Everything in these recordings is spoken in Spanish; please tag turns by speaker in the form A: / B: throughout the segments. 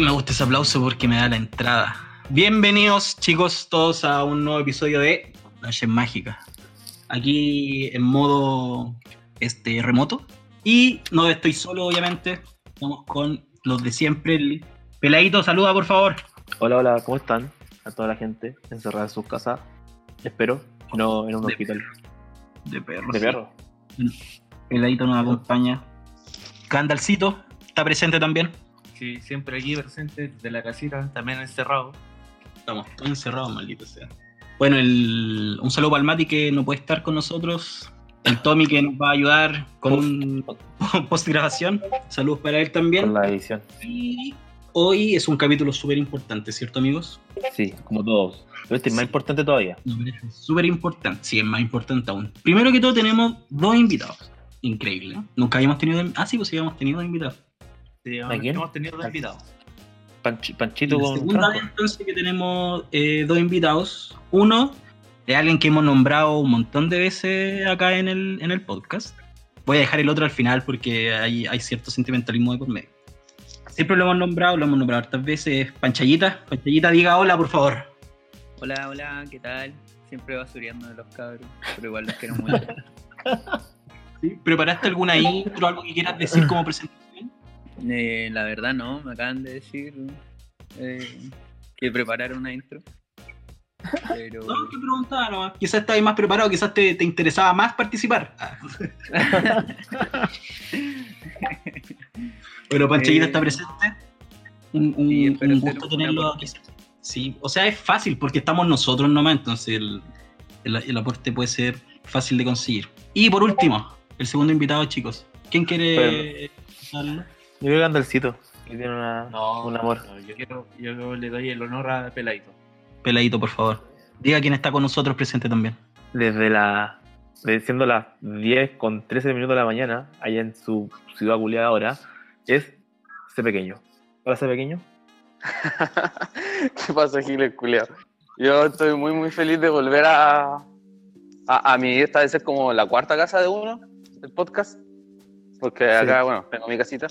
A: Me gusta ese aplauso porque me da la entrada. Bienvenidos, chicos, todos a un nuevo episodio de Noches Mágicas. Aquí en modo este, remoto. Y no estoy solo, obviamente. Estamos con los de siempre. El peladito, saluda, por favor.
B: Hola, hola, ¿cómo están? A toda la gente encerrada en sus casas. Espero, no en un
A: De-
B: hospital.
A: De perro.
B: De
A: sí.
B: perro.
A: Peladito nos acompaña. Candalcito está presente también.
C: Sí, siempre aquí presente de la casita, también encerrado.
A: Estamos todos encerrados, maldito sea. Bueno, el, un saludo para el Mati que no puede estar con nosotros. El Tommy que nos va a ayudar con un post grabación. Saludos para él también.
B: Con la edición.
A: Y hoy es un capítulo súper importante, ¿cierto, amigos?
B: Sí, como todos. Pero este es más importante todavía.
A: No, pero es Súper importante, sí, es más importante aún. Primero que todo, tenemos dos invitados. Increíble. ¿no? Nunca habíamos tenido. Ah, sí, pues sí, habíamos tenido invitados.
C: Sí,
B: ¿A quién?
C: hemos tenido dos invitados.
B: Panchi- Panchito
A: La
B: con
A: segunda vez entonces que tenemos eh, dos invitados. Uno es alguien que hemos nombrado un montón de veces acá en el, en el podcast. Voy a dejar el otro al final porque hay, hay cierto sentimentalismo de por medio. Siempre lo hemos nombrado, lo hemos nombrado hartas veces. Panchayita, Panchayita, diga hola, por favor.
D: Hola, hola, ¿qué tal? Siempre basureando de los cabros, pero igual los quiero mucho.
A: ¿Preparaste alguna intro, algo que quieras decir como presentación?
D: Eh, la verdad no, me acaban de decir eh, que preparar una intro. Pero
A: No, que preguntaba nomás. Quizás estabas más preparado, quizás te, te interesaba más participar. Bueno, Panchayita
D: Eh,
A: está presente. Un, un-
D: sí,
A: un gusto tenerlo aquí. Sí, o sea, es fácil porque estamos nosotros nomás, entonces el, el- el aporte puede ser fácil de conseguir. Y por último, el segundo invitado, chicos. ¿Quién quiere darlo?
B: Yo creo que Andalcito. Que tiene una,
C: No,
B: un amor.
C: no, yo, quiero, yo le doy el honor a Peladito.
A: Peladito, por favor. Diga quién está con nosotros presente también.
B: Desde la. desde siendo las 10 con 13 minutos de la mañana, allá en su ciudad culiada ahora, es C pequeño. Hola C pequeño.
E: ¿Qué pasa, Giles, culiao? Yo estoy muy, muy feliz de volver a, a, a mi, esta vez es como la cuarta casa de uno, del podcast, porque acá, bueno, tengo mi casita.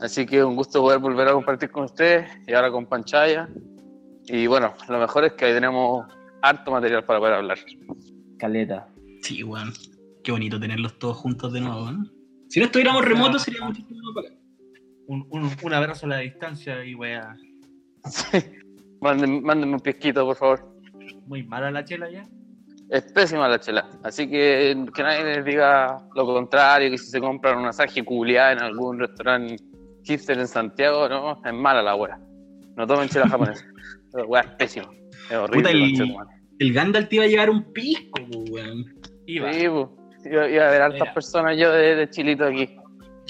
E: Así que un gusto poder volver a compartir con ustedes y ahora con Panchaya. Y bueno, lo mejor es que ahí tenemos harto material para poder hablar.
B: Caleta.
A: Sí, weón. Qué bonito tenerlos todos juntos de nuevo, ¿no? Si no estuviéramos remotos sería muchísimo más bacán.
C: Un, un, un abrazo a la distancia y wea.
E: Mándenme, mándenme un pisquito, por favor.
C: Muy mala la chela ya.
E: Es pésima la chela. Así que que nadie les diga lo contrario, que si se compran una saje culiada en algún restaurante hipster en Santiago, no, es mala la wea. No tomen chela japonesa. La wea es pésima. Es horrible.
A: Puta, el-. El Gandalf te iba a llevar un pisco, weón.
C: Iba.
E: Sí, po. Iba, iba a ver
C: Mira.
E: personas yo de, de chilito aquí.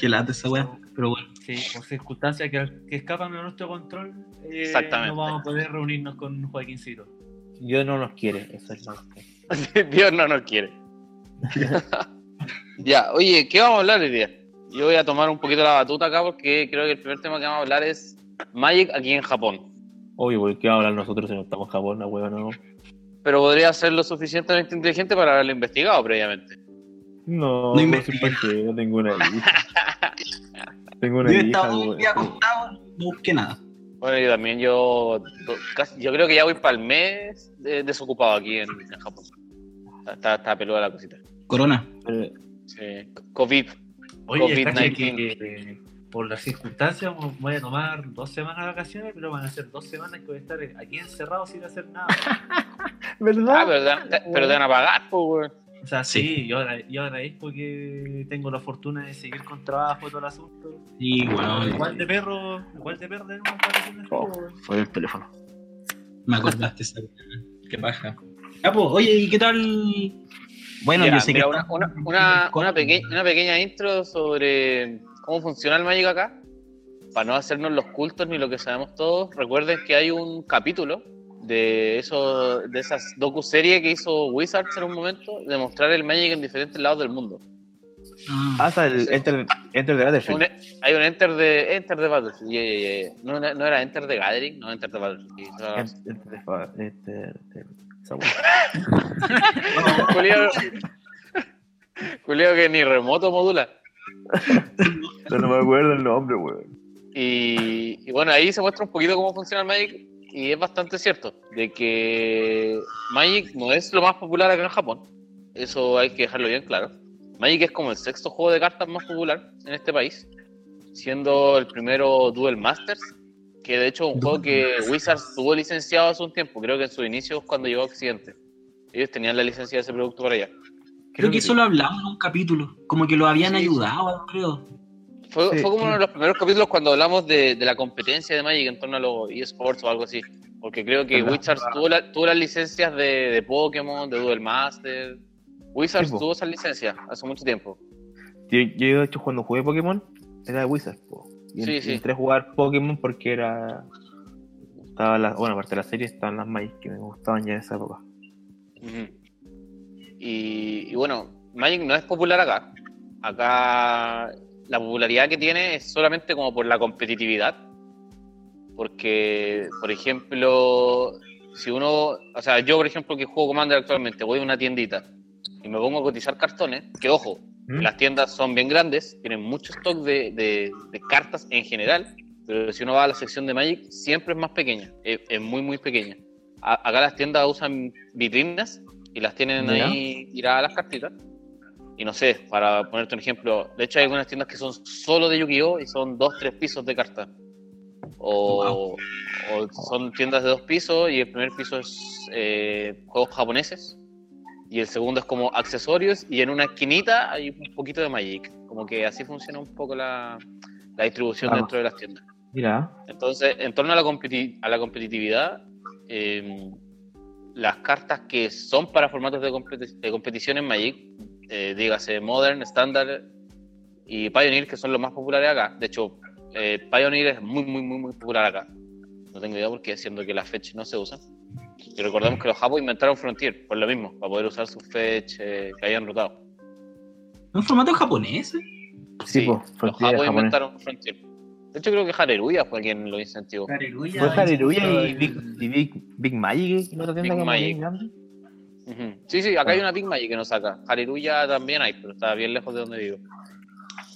A: Lata esa weá. Pero bueno.
C: Sí, por circunstancias que, que escapan de nuestro control, eh,
E: Exactamente.
C: no vamos a poder reunirnos con Joaquincito.
B: Dios no nos quiere, eso es lo
E: Dios no nos quiere. ya, oye, ¿qué vamos a hablar hoy día? Yo voy a tomar un poquito la batuta acá porque creo que el primer tema que vamos a hablar es Magic aquí en Japón.
B: Obvio, ¿por qué vamos a hablar nosotros si no estamos en Japón? La hueva no.
E: Pero podría ser lo suficientemente inteligente para haberlo investigado previamente.
B: No,
A: No
B: no. No tengo una hija. tengo una
A: Yo
B: hija,
A: estaba
B: weón.
A: día acostado, no busqué nada.
E: Bueno, yo también, yo, yo creo que ya voy para el mes de- desocupado aquí en, en Japón. Está, está peluda la cosita.
A: Corona.
B: Pero-
E: Sí. COVID.
C: Oye, caché
E: COVID-19.
C: que, que por las circunstancias voy a tomar dos semanas de vacaciones, pero van a ser dos semanas que voy a estar aquí encerrado sin hacer nada.
B: ¿Verdad?
E: Ah, pero te, van- te- pero te van a pagar, pues.
C: O sea,
A: Sí.
C: sí, yo, yo agradezco que tengo la fortuna de seguir con trabajo y todo el asunto.
A: Y bueno,
C: Igual de perro, igual de perro tenemos vacaciones.
B: Oh, fue el teléfono.
A: me acordaste esa weá. Qué paja. Ah, pues, oye, ¿y qué tal? Bueno,
E: Ya,
A: yo sé
E: mira,
A: que.
E: una, una, una, una, peque- una pequeña intro sobre cómo funciona el Magic acá. Para no hacernos los cultos ni lo que sabemos todos, recuerden que hay un capítulo de eso, de esas docu-serie que hizo Wizards en un momento, de mostrar el Magic en diferentes lados del mundo.
A: Ah,
B: Hasta el Enter, Enter the Battlefield.
E: Un- hay un Enter de Enter de Battlefield. yeah, yeah, yeah. No, no era Enter de Gathering, no Enter de Battlefield. Sí, no.
B: Enter the Enter- Enter- esa weá.
E: Culiao- Culiao que ni remoto modula.
B: Pero no me acuerdo el nombre, weón.
E: Y, y bueno, ahí se muestra un poquito cómo funciona el Magic y es bastante cierto de que Magic no es lo más popular acá en Japón. Eso hay que dejarlo bien claro. Magic es como el sexto juego de cartas más popular en este país, siendo el primero Duel Masters, que de hecho es un juego que Wizards tuvo licenciado hace un tiempo, creo que en sus inicios cuando llegó a Occidente. Ellos tenían la licencia de ese producto para allá.
A: Creo que
B: sí.
A: eso lo hablamos en un capítulo. Como que lo habían
E: Sí, sí.
A: ayudado, creo.
E: Fue,
B: Sí,
E: fue como
B: sí.
E: uno de los primeros capítulos cuando hablamos de, de la competencia de Magic en torno a los eSports o algo así. Porque creo que
B: Verdad.
E: Wizards tuvo, la- tuvo las licencias de, de Pokémon, de Duel Master. Wizards
B: Sí,
E: tuvo esas licencias hace mucho tiempo.
B: Yo, yo, de hecho, cuando jugué Pokémon, era de Wizards, po. Y
E: Sí,
B: en-
E: sí.
B: entré a jugar Pokémon porque era. Estaba la, bueno, aparte de la serie, estaban las Magic que me gustaban ya en esa época.
E: Y, y bueno, Magic no es popular acá. Acá la popularidad que tiene es solamente como por la competitividad. Porque, por ejemplo, si uno, o sea, yo por ejemplo que juego Commander actualmente, voy a una tiendita y me pongo a cotizar cartones, que ojo,
B: ¿Mm?
E: las tiendas son bien grandes, tienen mucho stock de, de- de cartas en general, pero si uno va a la sección de Magic, siempre es más pequeña, es, es muy, muy pequeña. A- acá las tiendas usan vitrinas y las tienen
B: Ya.
E: ahí tiradas las cartitas. Y no sé, para ponerte un ejemplo, de hecho hay algunas tiendas que son solo de Yu-Gi-Oh! y son dos, tres pisos de cartas. O, o son tiendas de dos pisos y el primer piso es eh, juegos japoneses y el segundo es como accesorios y en una esquinita hay un poquito de Magic. Como que así funciona un poco la, la distribución
B: Ah.
E: dentro de las tiendas.
B: Mira,
E: Entonces, en torno a la, competi- a la competitividad, eh, las cartas que son para formatos de, competi- de competición en Magic, eh, dígase Modern, Standard y Pioneer, que son los más populares acá. De hecho, eh, Pioneer es muy, muy, muy, muy popular acá. No tengo idea por qué, siendo que las fetch no se usan. Y recordemos que los japos inventaron Frontier, por lo mismo, para poder usar sus fetch eh, que hayan rotado.
A: ¿Un formato japonés? eh?
B: sí, po,
E: los japos
B: japonés.
E: inventaron Frontier. De hecho, creo que Hareruya fue quien lo incentivó.
C: Aleluya.
B: Fue Hareruya y Big, y Big, Big Magic.
E: Sí, sí, acá hay una Big Magic que nos saca. Hariruya también hay, pero está bien lejos de donde vivo.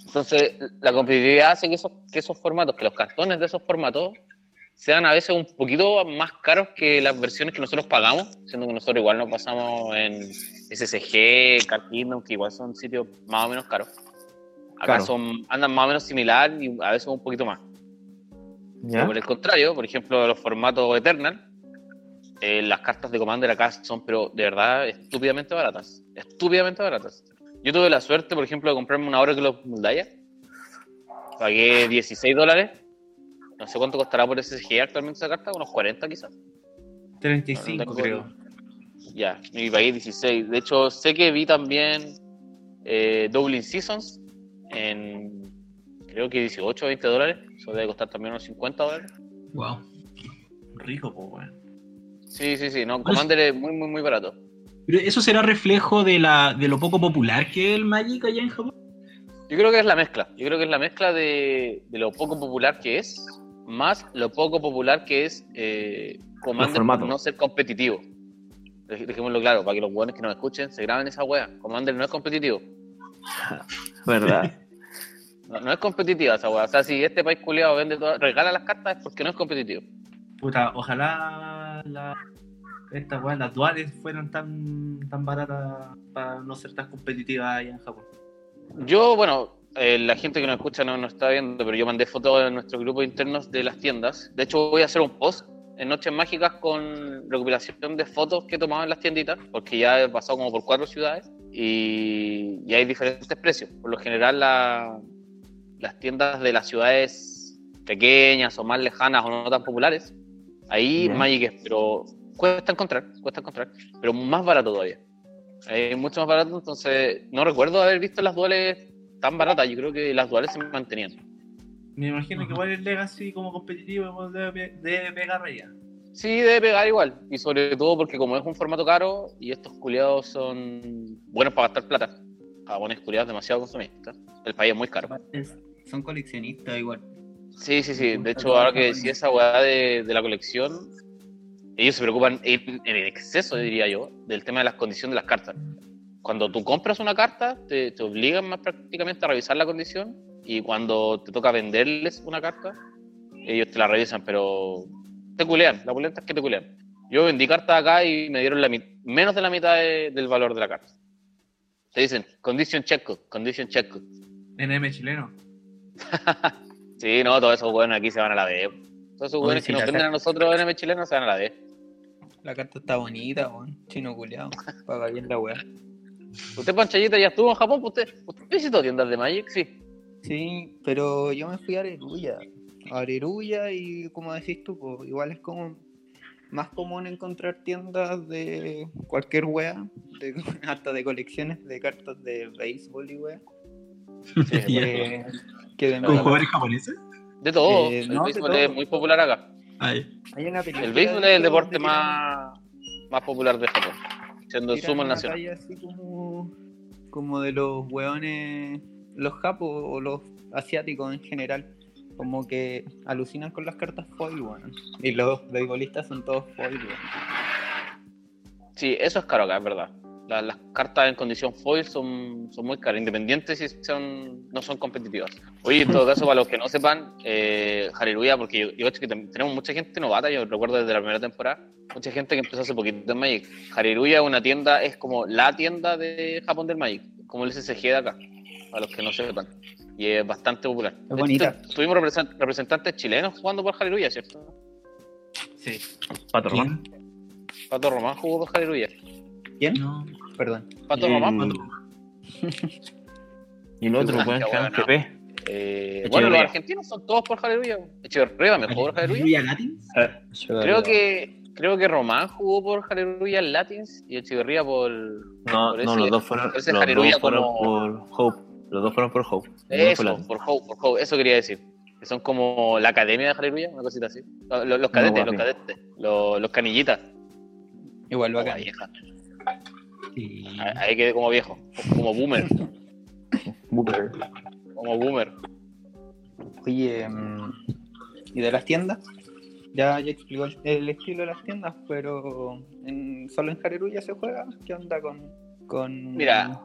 E: Entonces, la competitividad hace que esos, que esos formatos, que los cartones de esos formatos sean a veces un poquito más caros que las versiones que nosotros pagamos, siendo que nosotros igual nos pasamos en SSG, Card Kingdom, que igual son sitios más o menos caros. Acá
B: Claro.
E: son, andan más o menos similar y a veces un poquito más.
B: ¿Ya?
E: Por el contrario, por ejemplo, los formatos Eternal, eh, las cartas de Commander acá son, pero de verdad, estúpidamente baratas. Estúpidamente baratas. Yo tuve la suerte, por ejemplo, de comprarme una Oracle of Muldaya. Pagué 16 dólares. No sé cuánto costará por SSG actualmente esa carta, unos 40 quizás.
C: 35,
E: No, no
C: creo.
E: Ya, y pagué 16. De hecho, sé que vi también eh, Dublin Seasons en creo que 18 o 20 dólares. Eso debe costar también unos 50 dólares.
A: Wow.
C: Rico, pues, weón.
E: Sí, sí, sí. No, Commander es muy, muy, muy barato.
A: Pero eso será reflejo de, la, de lo poco popular que es el Magic allá en Japón.
E: Yo creo que es la mezcla. Yo creo que es la mezcla de, de lo poco popular que es, más lo poco popular que es eh, Commander por no ser competitivo. Dej- Dejémoslo claro, para que los buenos que nos escuchen se graben esa wea. Commander no es competitivo.
B: ¿Verdad?
E: No, no es competitiva esa wea. O sea, si este país culiado vende todas- regala las cartas es porque no es competitivo.
C: Puta, ojalá la, estas weas, las duales fueran tan, tan baratas para no ser tan competitivas allá en Japón.
E: Yo, bueno, eh, la gente que nos escucha no nos está viendo, pero yo mandé fotos en nuestro grupo internos de las tiendas. De hecho, voy a hacer un post en Noches Mágicas con recopilación de fotos que en las tienditas, porque ya he pasado como por cuatro ciudades y, y hay diferentes precios. Por lo general, la- las tiendas de las ciudades pequeñas o más lejanas o no tan populares, ahí
B: Ya.
E: Magic es, pero cuesta encontrar, cuesta encontrar, pero más barato todavía. Es mucho más barato, entonces no recuerdo haber visto las duales tan baratas. Yo creo que las duales se mantenían.
C: Me imagino que igual el Legacy como competitivo igual debe, debe pegar allá.
E: Sí, debe pegar igual. Y sobre todo porque como es un formato caro y estos culiados son buenos para gastar plata. Japones culiados demasiado consumistas. El país es muy caro.
D: Son coleccionistas igual.
E: Sí, sí, sí. De hecho, ahora que decía esa weá de, de la colección, ellos se preocupan en, en exceso, diría yo, del tema de las condiciones de las cartas. Cuando tú compras una carta, te, te obligan más prácticamente a revisar la condición y cuando te toca venderles una carta, ellos te la revisan, pero te culean. La pulenta es que te culean. Yo vendí cartas acá y me dieron la menos de la mitad de- del valor de la carta. Te dicen, condition check, condition check.
C: NM chileno.
E: Sí, no, todos esos buenos aquí se van a la B. Todos esos buenos que nos venden a nosotros en M chileno se van a la B.
D: La carta está bonita, weón. Chino culiado. Paga bien la weá.
E: Usted, Panchayita, ya estuvo en Japón, pues usted, usted visitó tiendas de Magic, sí.
D: Sí, pero yo me fui a Areruya. A Areruya y como decís tú, pues, igual es como más común encontrar tiendas de cualquier wea, de, hasta de colecciones de cartas de béisbol y wea.
E: Sí,
D: Que, que de
A: ¿Con jugadores japoneses?
E: De todo.
D: Eh,
E: el
D: no,
E: béisbol es muy popular acá.
A: Ay.
D: Hay una
E: El béisbol es el deporte
D: de
E: más, más popular de Japón, siendo el sumo nacional.
D: así como, como de los weones, los japos o los asiáticos en general. Como que alucinan con las cartas foil, weón. Y los beisbolistas son todos foil, weón.
E: Sí, eso es caro acá, es verdad. La- las cartas en condición foil son, son muy caras, independientes si son, no son competitivas. Oye, en todo caso, para los que no sepan, eh, Hallelujah, porque yo, yo cacho que tenemos mucha gente novata, yo recuerdo desde la primera temporada, mucha gente que empezó hace poquito en Magic. Hallelujah es una tienda, es como la tienda de Japón del Magic, como el SSG de acá, para los que no sepan. Y es bastante popular. Hecho,
D: bonita.
E: Tuvimos represent- representantes chilenos jugando por Hallelujah, ¿cierto?
C: Sí.
B: Pato Román.
E: Pato Román jugó por Hallelujah.
D: ¿Quién?
A: No.
D: Perdón.
E: Pato
B: Y el-
E: Román,
A: Pato.
B: Y el otro,
E: Ah,
B: weón,
E: bueno.
B: GP.
E: Eh, bueno, los argentinos son todos por Hallelujah. Echeverría también jugó por Hallelujah.
A: ¿Hallelujah Latins?
E: Creo que, creo que Román jugó por Hallelujah Latins y Echeverría por.
B: No,
E: por
B: no, los dos fueron, los dos fueron
E: como-
B: por Hope. Los dos fueron por Hope.
E: Eso, por Hope, por Hope. Eso quería decir. Que son como la academia de Hallelujah, una cosita así. Los, cadetes, los cadetes. Los, los canillitas.
D: Igual bacán.
E: vieja.
A: Sí.
E: Ahí quedé como viejo. Como boomer.
B: Booker.
E: Como boomer.
D: Oye, mm, ¿y de las tiendas? Ya, ya explicó el, estilo de las tiendas, pero en, solo en Hareruya se juega. ¿Qué onda con, con
E: Mira,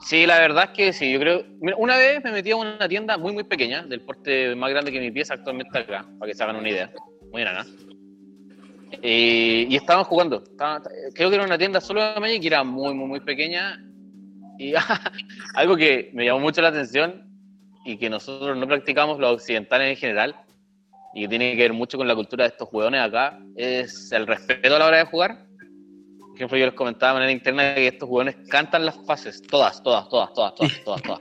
E: Sí, la verdad es que sí, yo creo. Mira, una vez me metí a una tienda muy, muy pequeña, del porte más grande que mi pieza actualmente acá, para que se hagan una idea. Muy enana. Eh, y estaban jugando. Creo que era una tienda solo de Magic y era muy, muy, muy pequeña. Y algo que me llamó mucho la atención y que nosotros no practicamos los occidentales en general y que tiene que ver mucho con la cultura de estos jugadores acá es el respeto a la hora de jugar. Por ejemplo, yo les comentaba de manera interna que estos jugadores cantan las fases, todas, todas, todas, todas, todas, todas, todas.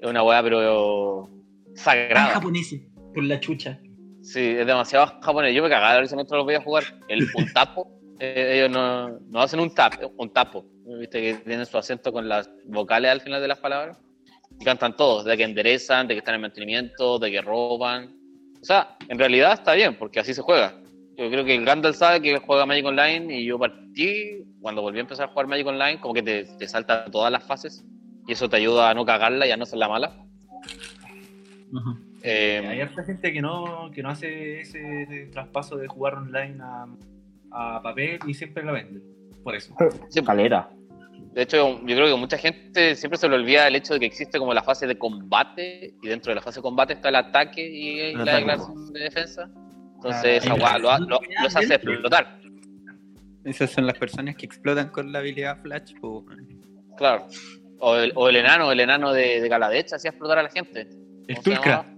E: Es una weá, pero sagrada.
A: japoneses, por la chucha.
E: Sí, es demasiado japonés. Yo me cagaba risa mientras los veía jugar. El, un tapo, eh, ellos no, no hacen un tap, un tapo. Viste que tienen su acento con las vocales al final de las palabras. Y cantan todos, de que enderezan, de que están en mantenimiento, de que roban. O sea, en realidad está bien, porque así se juega. Yo creo que el Gandalf sabe que juega Magic Online y yo partí, cuando volví a empezar a jugar Magic Online, como que te, te salta todas las fases y eso te ayuda a no cagarla y a no ser la mala.
A: Ajá.
E: Eh,
C: Hay harta gente que no, que no hace ese traspaso de jugar online a, a papel y siempre la vende. Por eso.
E: sí,
B: Calera.
E: De hecho, yo creo que mucha gente siempre se le olvida el hecho de que existe como la fase de combate y dentro de la fase de combate está el ataque y la declaración de defensa. Entonces,
C: Ah,
E: esa weá lo, lo- los hace explotar.
D: Esas son las personas que explotan con la habilidad Flash. po.
E: Claro. O el, o el enano, el enano de, de Galadecha hacía explotar a la gente.
A: El
E: ¿Cómo se
A: Tulka.
E: llamaba?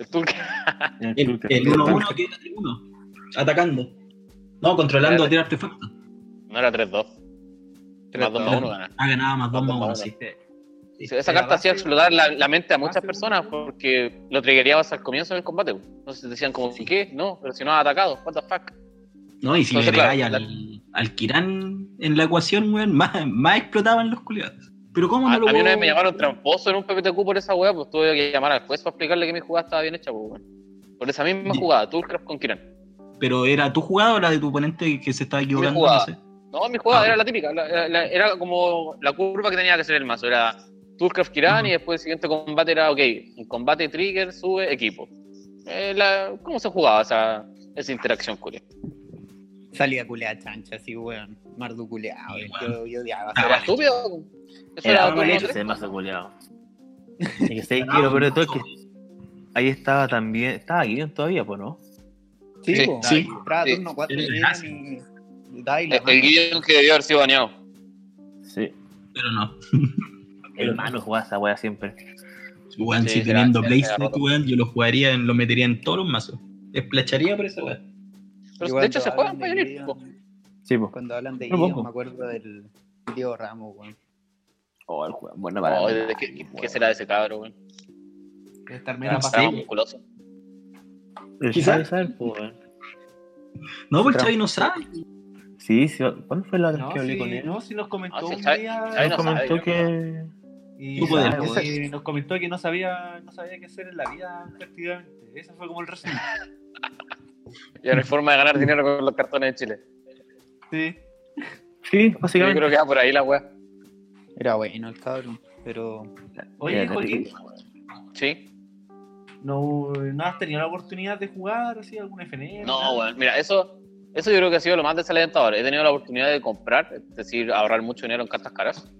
E: El Tulka.
B: El
A: El
B: Tulka.
A: el 1-1 que era el 1. Atacando. No, controlando a tirar artefactos.
E: No era 3-2. Más 2 más 1 gana.
A: Ha ganado más 2
E: Más
A: más 1,
E: dos más
A: sí.
E: Sí, esa carta hacía explotar la, la mente a muchas personas porque lo triggerías al comienzo del combate. Entonces decían como, ¿qué? No, pero si no has atacado, what the fuck.
A: No, y si
E: Entonces,
A: le pegáis
E: claro,
A: al, al Kiran en la ecuación, weón, más, más explotaban los culiados. Pero ¿cómo
E: A,
A: no lo
E: a mí una vez me llamaron tramposo en un PPTQ por esa weá, pues tuve que llamar al juez para explicarle que mi jugada estaba bien hecha, pues weón. Por esa misma jugada, Toolcraft con Kiran.
A: Pero era tu jugada o la de tu oponente que se estaba equivocando, no
E: jugada.
A: sé.
E: No, mi jugada
A: Ah,
E: era la típica, la- la- la- era como la curva que tenía que hacer el mazo. Era Toolcraft Kiran y después el siguiente combate era, ok, en combate trigger, sube equipo. Eh, ¿Cómo se jugaba esa, esa interacción, culia?
D: Salía culeada chancha, así, weón. Mardu culeado.
A: Sí,
D: yo, yo odiaba.
E: Era estúpido. Eso
B: Era
E: era
B: mazo culiado. Y que sé de todo es que ahí estaba también. Estaba Gideon todavía, pues, ¿no?
D: Sí,
E: Sí,
D: po,
A: sí.
D: entraba
E: Sí.
D: turno 4
A: El
D: y
E: El, el Gideon que debió haber sido baneado.
B: Sí.
A: Pero no.
B: El malo jugaba esa wea siempre.
A: Weón,
E: Sí,
A: si teniendo
E: roto.
A: weón, yo lo jugaría, en- lo metería en todos los mazos. Esplacharía por esa weón.
E: Pero de hecho se juegan po.
D: Gideon-
B: Sí, pues.
D: Cuando hablan de
B: poco.
D: me acuerdo del Diego Ramos, weón.
B: Oh, el juego. Bueno, para.
E: Oh, ¿de ¿qué, qué- qué será de ese cabro, weón?
C: Debe estar menos pasado.
E: musculoso.
B: El
A: Quizá-
B: Xavi sabe, weón.
A: No, pues. Chavi no sabe.
B: Sí, sí. ¿Cuándo fue la vez
C: No,
B: que hablé
C: sí,
B: con él?
C: no, sí nos comentó
E: Ah, sí,
C: un día
B: Nos
E: no sabe,
B: comentó
E: yo
B: que.
C: y,
A: de
C: y nos comentó que no sabía, no sabía qué hacer en la vida prácticamente. Ese fue como el resumen.
E: Ya no hay forma de ganar dinero con los cartones de Chile.
C: Sí.
B: Sí,
E: Yo
B: básicamente.
E: creo que va por ahí la weá.
D: Era bueno el cabrón, pero
C: Oye, Joaquín.
E: Sí.
C: ¿no, ¿no has tenido la oportunidad de jugar así algún FNM?
E: No,
C: nada?
E: weón. Mira, eso, eso yo creo que ha sido lo más desalentador. He tenido la oportunidad de comprar, es decir, ahorrar mucho dinero en cartas caras.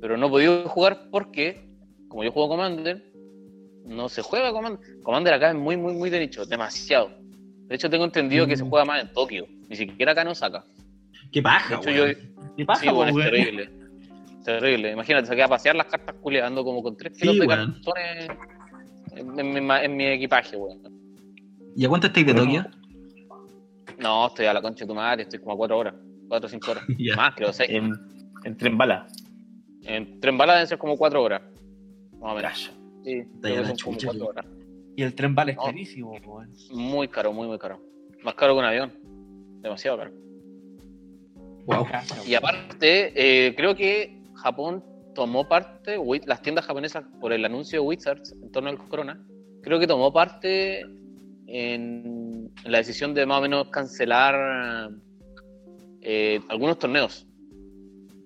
E: Pero no he podido jugar porque, como yo juego Commander, no se juega Commander. Commander acá es muy, muy, muy de nicho, demasiado. De hecho, tengo entendido que se juega más en Tokio, ni siquiera acá en Osaka.
A: Qué
E: De
A: paja,
E: hecho, yo.
C: ¿Qué pasa,
E: sí, bueno, es terrible. Terrible. Imagínate, saqué a pasear las cartas culiando como con 3 kilos
A: Sí,
E: de
A: weón.
E: cartones en, en mi, ma- en mi equipaje, weón.
A: ¿Y a cuánto estáis de Tokio?
E: No, estoy a la concha de tu madre, estoy como a 4 horas, 4 o 5 horas.
A: Ya.
E: Más, creo, 6.
B: En, en tren bala.
E: En tren bala deben ser como 4 horas. Más o menos. Sí,
A: la
E: son como
A: chucha,
E: 4
A: tú.
E: horas.
C: Y el tren vale
E: No.
C: carísimo, weón.
E: Muy caro, muy, muy caro. Más caro que un avión. Demasiado caro.
A: Wow.
E: Y aparte, eh, creo que Japón tomó parte, las tiendas japonesas, por el anuncio de Wizards en torno al Corona, creo que tomó parte en, en la decisión de más o menos cancelar eh, algunos torneos.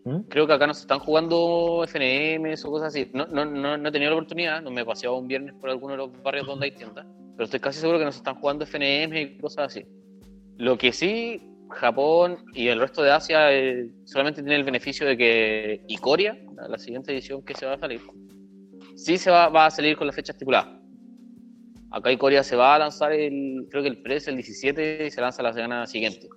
B: ¿Mm?
E: Creo que acá no se están jugando FNMs o cosas así. No, no, no, no he tenido la oportunidad, no me he paseado un viernes por alguno de los barrios donde hay tiendas, pero estoy casi seguro que no se están jugando FNMs y cosas así. Lo que sí, Japón y el resto de Asia eh, solamente tiene el beneficio de que Icoria, la, la siguiente edición que se va a salir, sí se va, va a salir con la fecha estipulada. Acá Icoria se va a lanzar el, creo que el pre es el 17 y se lanza la semana siguiente.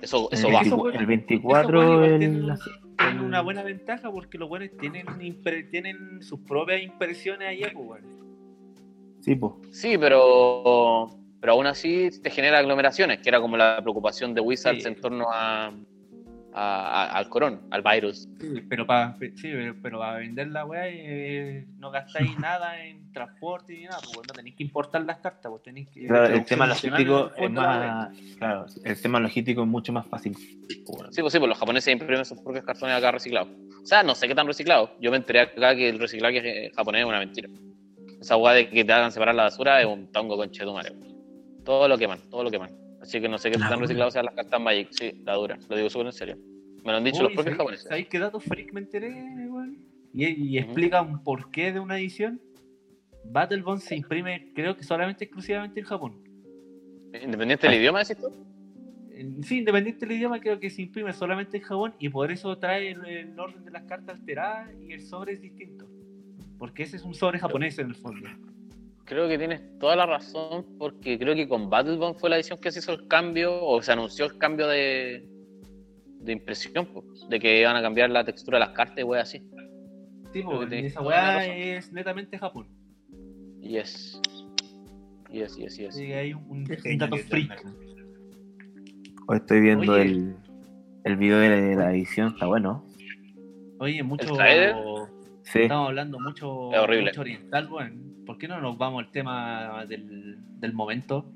E: Eso, eso
B: el,
E: va.
B: 24
C: bueno.
B: el 24
C: Eso,
B: el- la-
C: tienen una buena ventaja porque los buenos tienen, impre- tienen sus propias impresiones allá, pues.
B: Sí, pues.
E: Sí, pero, pero aún así te genera aglomeraciones, que era como la preocupación de Wizards
C: Sí.
E: en torno a, a- a- al corón, al virus.
C: Sí, pero para sí, pero, pero para vender la weá eh, no gastáis nada en transporte ni nada, pues no tenéis que importar las cartas, pues tenéis que.
B: Claro, el tema logístico es
C: weá.
B: más. Claro, el tema logístico es mucho más fácil. Bueno,
E: Sí, pues sí, pues los japoneses imprimen sus propios cartones acá reciclados. O sea, no sé qué tan reciclados. Yo me enteré acá que el reciclaje japonés es una mentira. Esa hueá de que te hagan separar la basura es un tongo con chetumare. Todo lo queman, todo lo queman. Así que no sé qué tan reciclados sean las cartas Magic. Sí, la dura. Lo digo súper en serio. Me lo han dicho los propios
C: ¿sabéis-
E: japoneses.
C: ¿Sabéis qué datos freak me enteré? Y, y explica un porqué de una edición. Battlebond se imprime, creo que solamente exclusivamente en Japón.
E: Independiente del idioma, decís tú.
C: Sí, independiente del idioma, creo que se imprime solamente en Japón y por eso trae el, el orden de las cartas alterada y el sobre es distinto. Porque ese es un sobre japonés en el fondo.
E: Creo que tienes toda la razón, porque creo que con Battlebond fue la edición que se hizo el cambio, o se anunció el cambio de, de impresión, de que iban a cambiar la textura de las cartas y wey así.
C: Sí, porque esa weá es netamente Japón.
E: Yes. Yes, yes, yes.
C: Hay un, dato freak.
B: Hoy estoy viendo
C: Oye.
B: el, el video de la, edición, está bueno.
C: Oye, mucho.
E: trailer?
B: Sí.
C: Estamos hablando mucho,
E: Es horrible.
C: mucho oriental, weón. ¿Por qué no nos vamos al tema del, del momento?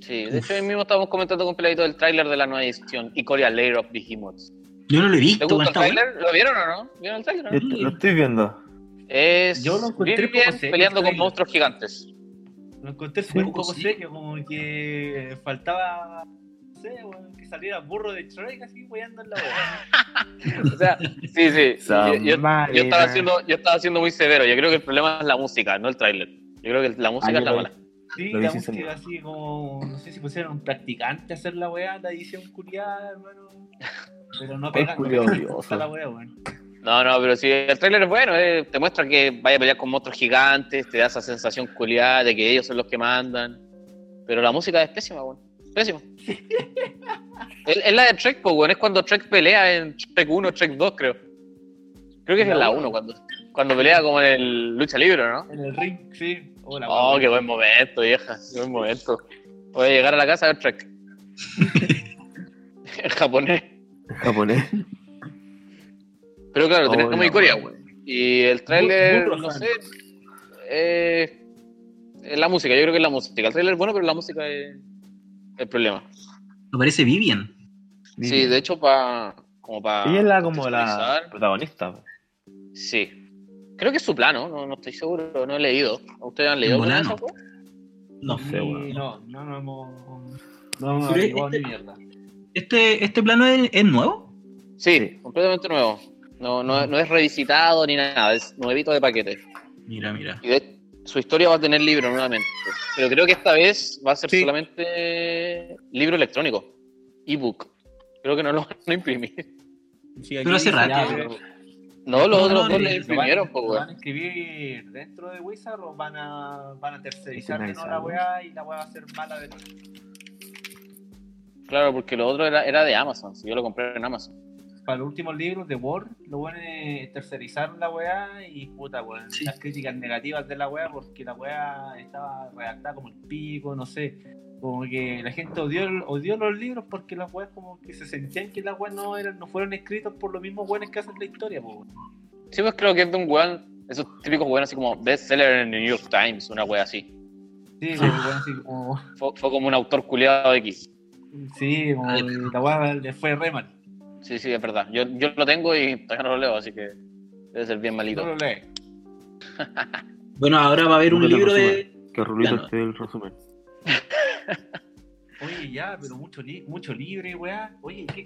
E: Sí, de hecho, hoy mismo estábamos comentando con Peladito del tráiler de la nueva edición, Ikoria Lair of Behemoths.
A: Yo no lo he
E: ¿Te
A: visto,
E: gustó
A: weón,
E: el
A: bueno.
E: tráiler? ¿Lo vieron o no? ¿Vieron el tráiler? no?
B: Yo lo estoy viendo.
E: Es
C: Yo lo encontré
E: peleando
C: el
E: con monstruos gigantes.
C: Lo encontré
A: Sí, un
C: poco
A: sí.
C: serio, como que faltaba, sé, weón, que saliera burro de Shrek así weando en la boca.
E: O sea, sí, sí. Yo, yo- yo estaba haciendo, yo estaba siendo muy severo. Yo creo que el problema es la música, no el tráiler. Yo creo que la música es la mala.
C: Sí, la música así como, no sé si pusieron un practicante a hacer la weá, la edición culiada, hermano. Pero no pega, no la weá.
E: No, no, pero si el trailer es bueno, eh, te muestra que vaya a pelear con monstruos gigantes, te da esa sensación culiada de que ellos son los que mandan. Pero la música es pésima, weón. Pésima. es, es la de Trek, pues, weón. Es cuando Trek pelea en Trek 1, Trek 2, creo. Creo que es en la 1, cuando, cuando pelea como en el lucha libre, ¿no?
C: En el ring, sí. Hola,
E: Oh, qué buen momento, vieja. Qué buen momento. Voy a llegar a la casa a ver Trek. en japonés.
B: En japonés.
E: Pero claro,
B: Oh,
E: tenemos
B: la
E: Corea, weón. Y el trailer,
C: Muy- muy
E: no sé. Eh, es la música, yo creo que es la música. El trailer es bueno, pero la música es el problema.
A: Me parece Vivian.
E: Sí, de hecho, para. Como para.
B: Ella es la como la protagonista.
E: Sí. Creo que es su plano, no, no estoy seguro, no he leído. ¿Ustedes han leído esas cosas?
B: No sé, weón.
C: No, no, no hemos. No averiguado
A: este-
C: ni mierda.
A: ¿Este, este plano es, es nuevo?
E: Sí,
B: Sí.
E: completamente nuevo. No, no, no es revisitado ni nada, es nuevito de paquete.
A: Mira, mira.
E: Y de- su historia va a tener libro nuevamente. Pero creo que esta vez va a ser
D: Sí.
E: solamente libro electrónico, ebook. Creo que no lo van a imprimir.
D: Sí,
A: Pero hace rato.
C: Ya, pero-
E: No, los
A: No,
E: otros
A: no,
E: dos le
A: no,
C: ¿Lo van,
E: imprimieron, pues,
C: lo van a escribir dentro de Wizard o van a, van a tercerizar de no la weá y la weá va a ser mala de
E: Claro, porque lo otro era, era de Amazon. Si yo lo compré en Amazon.
C: Para los últimos libros de Word, lo bueno es tercerizaron la weá y puta weón.
A: Sí.
C: Las críticas negativas de la weá porque la weá estaba redactada como el pico, no sé. Como que la gente odió, odió los libros porque las weas como que se sentían que las weas no eran, no fueron escritos por los mismos weones que hacen la historia, po, weón.
E: Sí, pues creo que es de un weón, esos típicos weones así como bestseller en el New York Times, una wea así.
C: Sí, weón, así como.
E: Fue, fue como un autor culiado X.
C: Sí, como la weá le fue re mal.
E: Sí, sí, es verdad. Yo, yo lo tengo y todavía no lo leo, así que debe ser bien malito.
C: No lo lee.
A: Bueno, ahora va a haber un libro de.
B: Que Rulito
A: Bueno.
B: esté el resumen.
C: Oye, ya, pero mucho, li mucho libre, weá. Oye, ¿qué,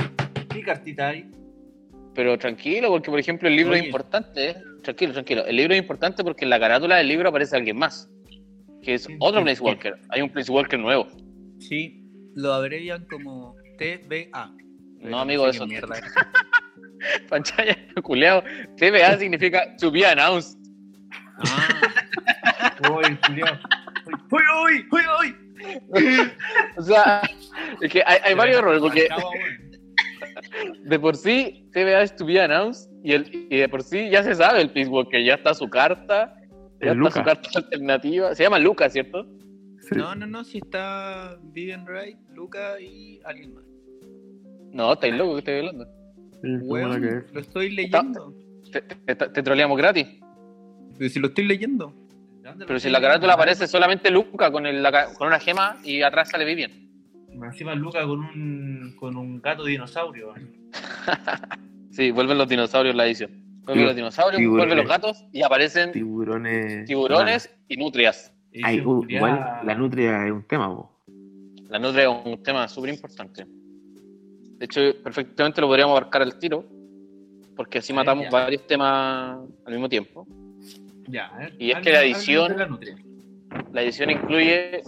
C: qué cartita hay?
E: Pero tranquilo, porque por ejemplo el libro es importante. ¿eh? Tranquilo, tranquilo. El libro es importante porque en la carátula del libro aparece alguien más. Que es
C: Sí,
E: otro
C: sí,
E: Place Walker. Hay un Place Walker nuevo.
D: Sí, lo abrevian como TBA.
E: No, amigo, eso.
D: mierda.
E: Pantalla, culeado. TBA significa to be announced.
D: Ah,
C: Oye, culiao. ¡Uy, uy, uy, uy!
E: O sea, es que hay, hay varios errores, porque de por sí TBA es to be announced y, el, y de por sí ya se sabe el Peace Walker, ya está su carta, ya
B: Es
E: está
B: Luca.
E: su carta alternativa. Se llama Lucas, ¿cierto?
B: Sí.
D: no, no, no, si está Vivian Wright, Luca y alguien más.
E: No, estáis loco que estoy hablando.
B: Sí, ¿cómo la
D: Weón,
B: que es?
D: lo estoy leyendo.
E: Te, te, te troleamos gratis.
D: Pero si lo estoy leyendo.
C: ¿Dónde lo
E: Pero si en la carátula aparece solamente Luca con, el- la con una gema y atrás sale Vivian.
C: Encima Luca con un, con un gato dinosaurio.
E: Sí, vuelven los dinosaurios la edición. Vuelven los dinosaurios,
B: tiburones.
E: vuelven los gatos y aparecen
B: Tiburones.
E: tiburones y nutrias.
C: Y
B: Ay, uh, igual la nutria es un tema, po.
E: La nutria es un tema súper importante. De hecho, perfectamente lo podríamos abarcar al tiro, porque así
C: Ah,
E: matamos
C: ya.
E: varios temas al mismo tiempo.
C: Ya, ver,
E: Y es que la edición-
C: la
E: edición incluye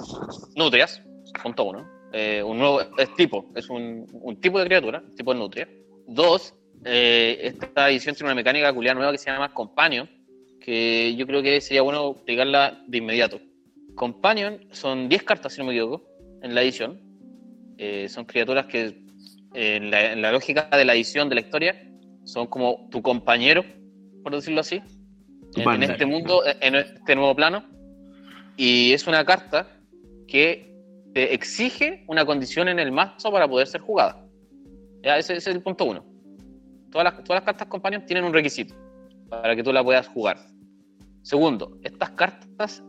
E: nutrias, punto uno. Eh, un nuevo es tipo, es un, un tipo de criatura, tipo de nutria. Dos, eh, esta edición tiene una mecánica culiada nueva que se llama Companion, que yo creo que sería bueno explicarla de inmediato. Companion son 10 cartas, si no me equivoco, en la edición. Eh, son criaturas que, eh, en, la, en la lógica de la edición de la historia, son como tu compañero, por decirlo así, en, en este mundo, en este nuevo plano. Y es una carta que te exige una condición en el mazo para poder ser jugada. Ya, ese, ese es el punto uno. Todas las, todas las cartas companions tienen un requisito para que tú la puedas jugar. Segundo, estas cartas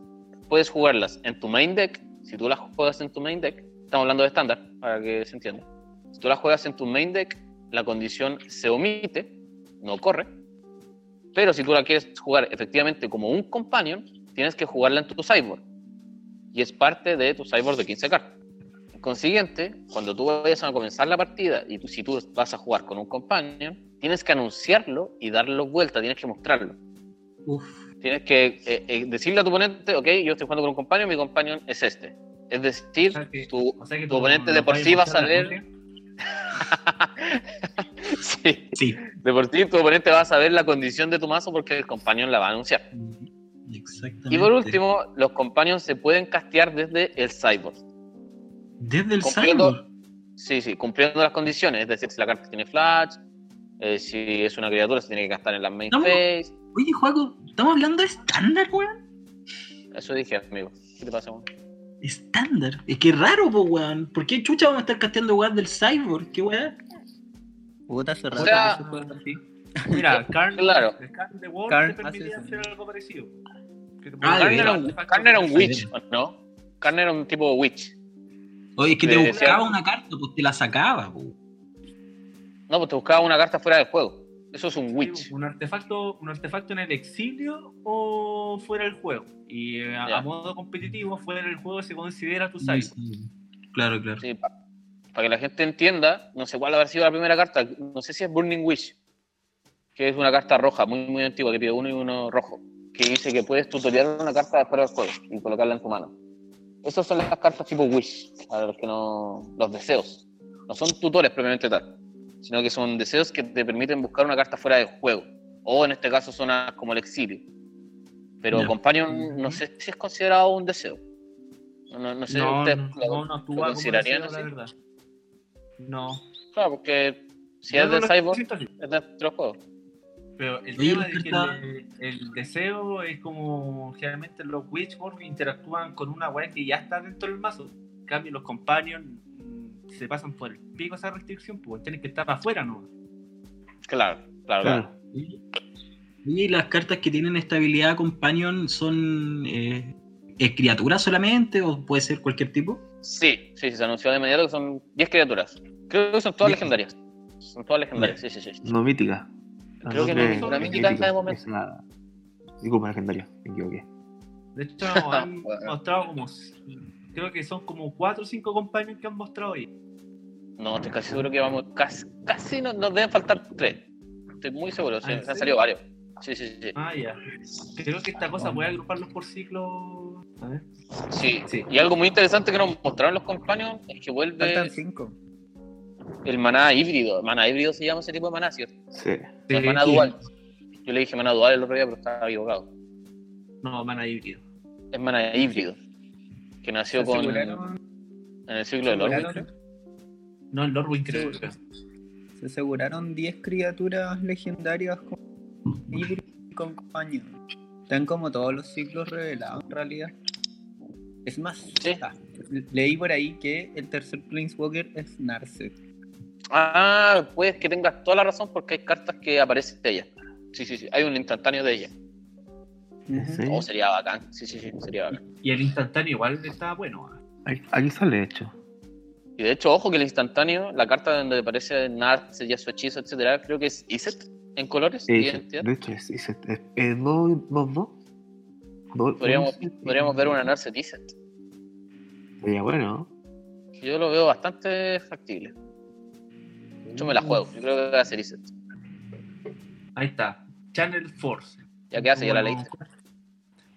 E: puedes jugarlas en tu main deck. Si tú las juegas en tu main deck, estamos hablando de estándar, para que se entienda. Si tú las juegas en tu main deck, la condición se omite, no corre. Pero si tú la quieres jugar efectivamente como un companion, tienes que jugarla en tu cyborg. Y es parte de tu cyborg de 15 cartas. En consiguiente, cuando tú vayas a comenzar la partida y tú, si tú vas a jugar con un companion, tienes que anunciarlo y darlo vuelta, tienes que mostrarlo.
A: Uf.
E: Tienes que eh, eh, decirle a tu oponente, ok, yo estoy jugando con un companion, mi companion es este. Es decir,
C: O sea que-
E: tu,
C: o sea que
E: tu oponente de por sí va a
C: la
E: saber... Sí.
A: Sí.
E: De por sí, tu oponente va a saber la condición de tu mazo porque el companion la va a anunciar.
A: Exactamente.
E: Y por último, los companions se pueden castear desde el sideboard.
A: Desde el
E: cumpliendo-
A: cyborg.
E: Sí, sí, cumpliendo las condiciones. Es decir, si la carta tiene flash, eh, si es una criatura, se tiene que gastar en la main phase.
A: Oye, Juaco, ¿estamos hablando de estándar, weón?
E: Eso dije, amigo. ¿Qué te pasa, weón?
A: Estándar. Es que raro, po, weón. ¿Por qué chucha vamos a estar casteando weón del cyborg? ¿Qué weón?
D: Puta, hace rato
E: sea-
D: que se juega así.
C: Mira, Karn,
E: Claro.
C: el Karn de World
D: Karn
C: te permitía
D: hace eso.
C: hacer algo parecido.
A: Ah,
E: Karn era un, Karn era un
C: de-
E: witch, ¿o ¿no? Karn era un tipo witch.
A: Oye, es que te buscaba
E: decía-
A: una carta, pues te la sacaba, po.
E: No, pues te buscaba una carta fuera del juego. Eso es un
C: Sí,
E: witch.
C: Un artefacto, un artefacto en el exilio o fuera del juego. Y eh, a, modo competitivo, fuera del juego se considera tu
A: Sí,
C: side.
A: sí. Claro, claro.
E: Sí, para que la gente entienda, no sé cuál habrá sido la primera carta. No sé si es Burning Wish, que es una carta roja, muy, muy antigua, que pide uno y uno rojo. Que dice que puedes tutoriar una carta fuera del juego y colocarla en tu mano. Esas son las cartas tipo Wish, para los que no. los deseos. No son tutores propiamente tal, sino que son deseos que te permiten buscar una carta fuera del juego. O en este caso son las como el exilio. Pero
A: Ya.
E: Companion no sé si es considerado un deseo. No, no, no sé,
C: No,
E: ustedes
C: no,
E: lo-
C: no, no actúa como
E: considerarían
C: la
E: así?
C: verdad. No.
E: Claro, porque si
C: Yo
E: es
C: no
E: del
C: lo
E: Cyborg, es dentro del juego.
C: Pero el tema de que el, el deseo es como generalmente los Witchborg interactúan con una weá que ya está dentro del mazo. En cambio, los Companions se pasan por el pico esa restricción, pues tienen que estar afuera, ¿no?
E: Claro, claro, claro.
A: Y las cartas que tienen estabilidad companion son eh, ¿es criaturas solamente o puede ser cualquier tipo?
E: Sí, sí, sí, se anunció de inmediato que son 10 criaturas. Creo que son todas legendarias. Son todas legendarias, sí, sí, sí.
F: No mítica.
E: Creo que no,
F: es-
E: una
F: es
E: mítica
F: mítica,
E: de momento.
F: es Disculpa, legendaria, me equivoqué.
C: De hecho, han
E: Bueno.
C: mostrado como. Creo que son como 4 o 5 Companions que han mostrado ahí.
E: No, estoy casi seguro que vamos. Casi, casi nos, nos deben faltar 3. Estoy muy seguro, sí,
C: ¿Ah,
E: han salido varios. Sí, sí, sí.
C: Ah, ya. Creo que esta cosa puede agruparlos por ciclo. A ver.
E: Sí.
C: Sí.
E: Y algo muy interesante que nos mostraron los compañeros es que vuelve
D: Faltan cinco.
E: el maná híbrido. Maná híbrido se llama ese tipo de maná, ¿cierto?
F: Sí.
E: No es maná dual. Yo le dije maná dual el otro día, pero estaba equivocado.
C: No, mana híbrido.
E: Es maná híbrido. Que nació
D: ¿Se
E: con. En el ciclo de Lorwyn,
D: aseguraron-
E: creo.
C: No, el Lordwing creo.
D: Sí. Se aseguraron 10 criaturas legendarias con híbridos y con compañía. Están como todos los ciclos revelados en realidad. Es más,
E: Sí.
D: ah, leí por ahí que el tercer Planeswalker es Narset.
E: Ah, puedes que tengas toda la razón porque hay cartas que aparecen de ella. Sí, sí, sí. Hay un instantáneo de ella.
F: Sí.
E: Oh, sería bacán. Sí, sí, sí. Sería bacán.
C: Y el instantáneo igual está bueno. ah.
F: Ahí- Aquí sale, de hecho.
E: Y de hecho, ojo que el instantáneo, la carta donde aparece Narset y su hechizo, etcétera, creo que es Iset en colores.
F: Sí, de hecho, es, es dos, dos, dos. Dos-
E: Podríamos,
F: dos-
E: podríamos ver una Narset Iset.
F: Sería bueno,
E: Yo lo veo bastante factible. De hecho, me la juego. Yo creo que va a ser Iset.
C: Ahí está. Channel Force.
E: Ya que hace, ya la leíste.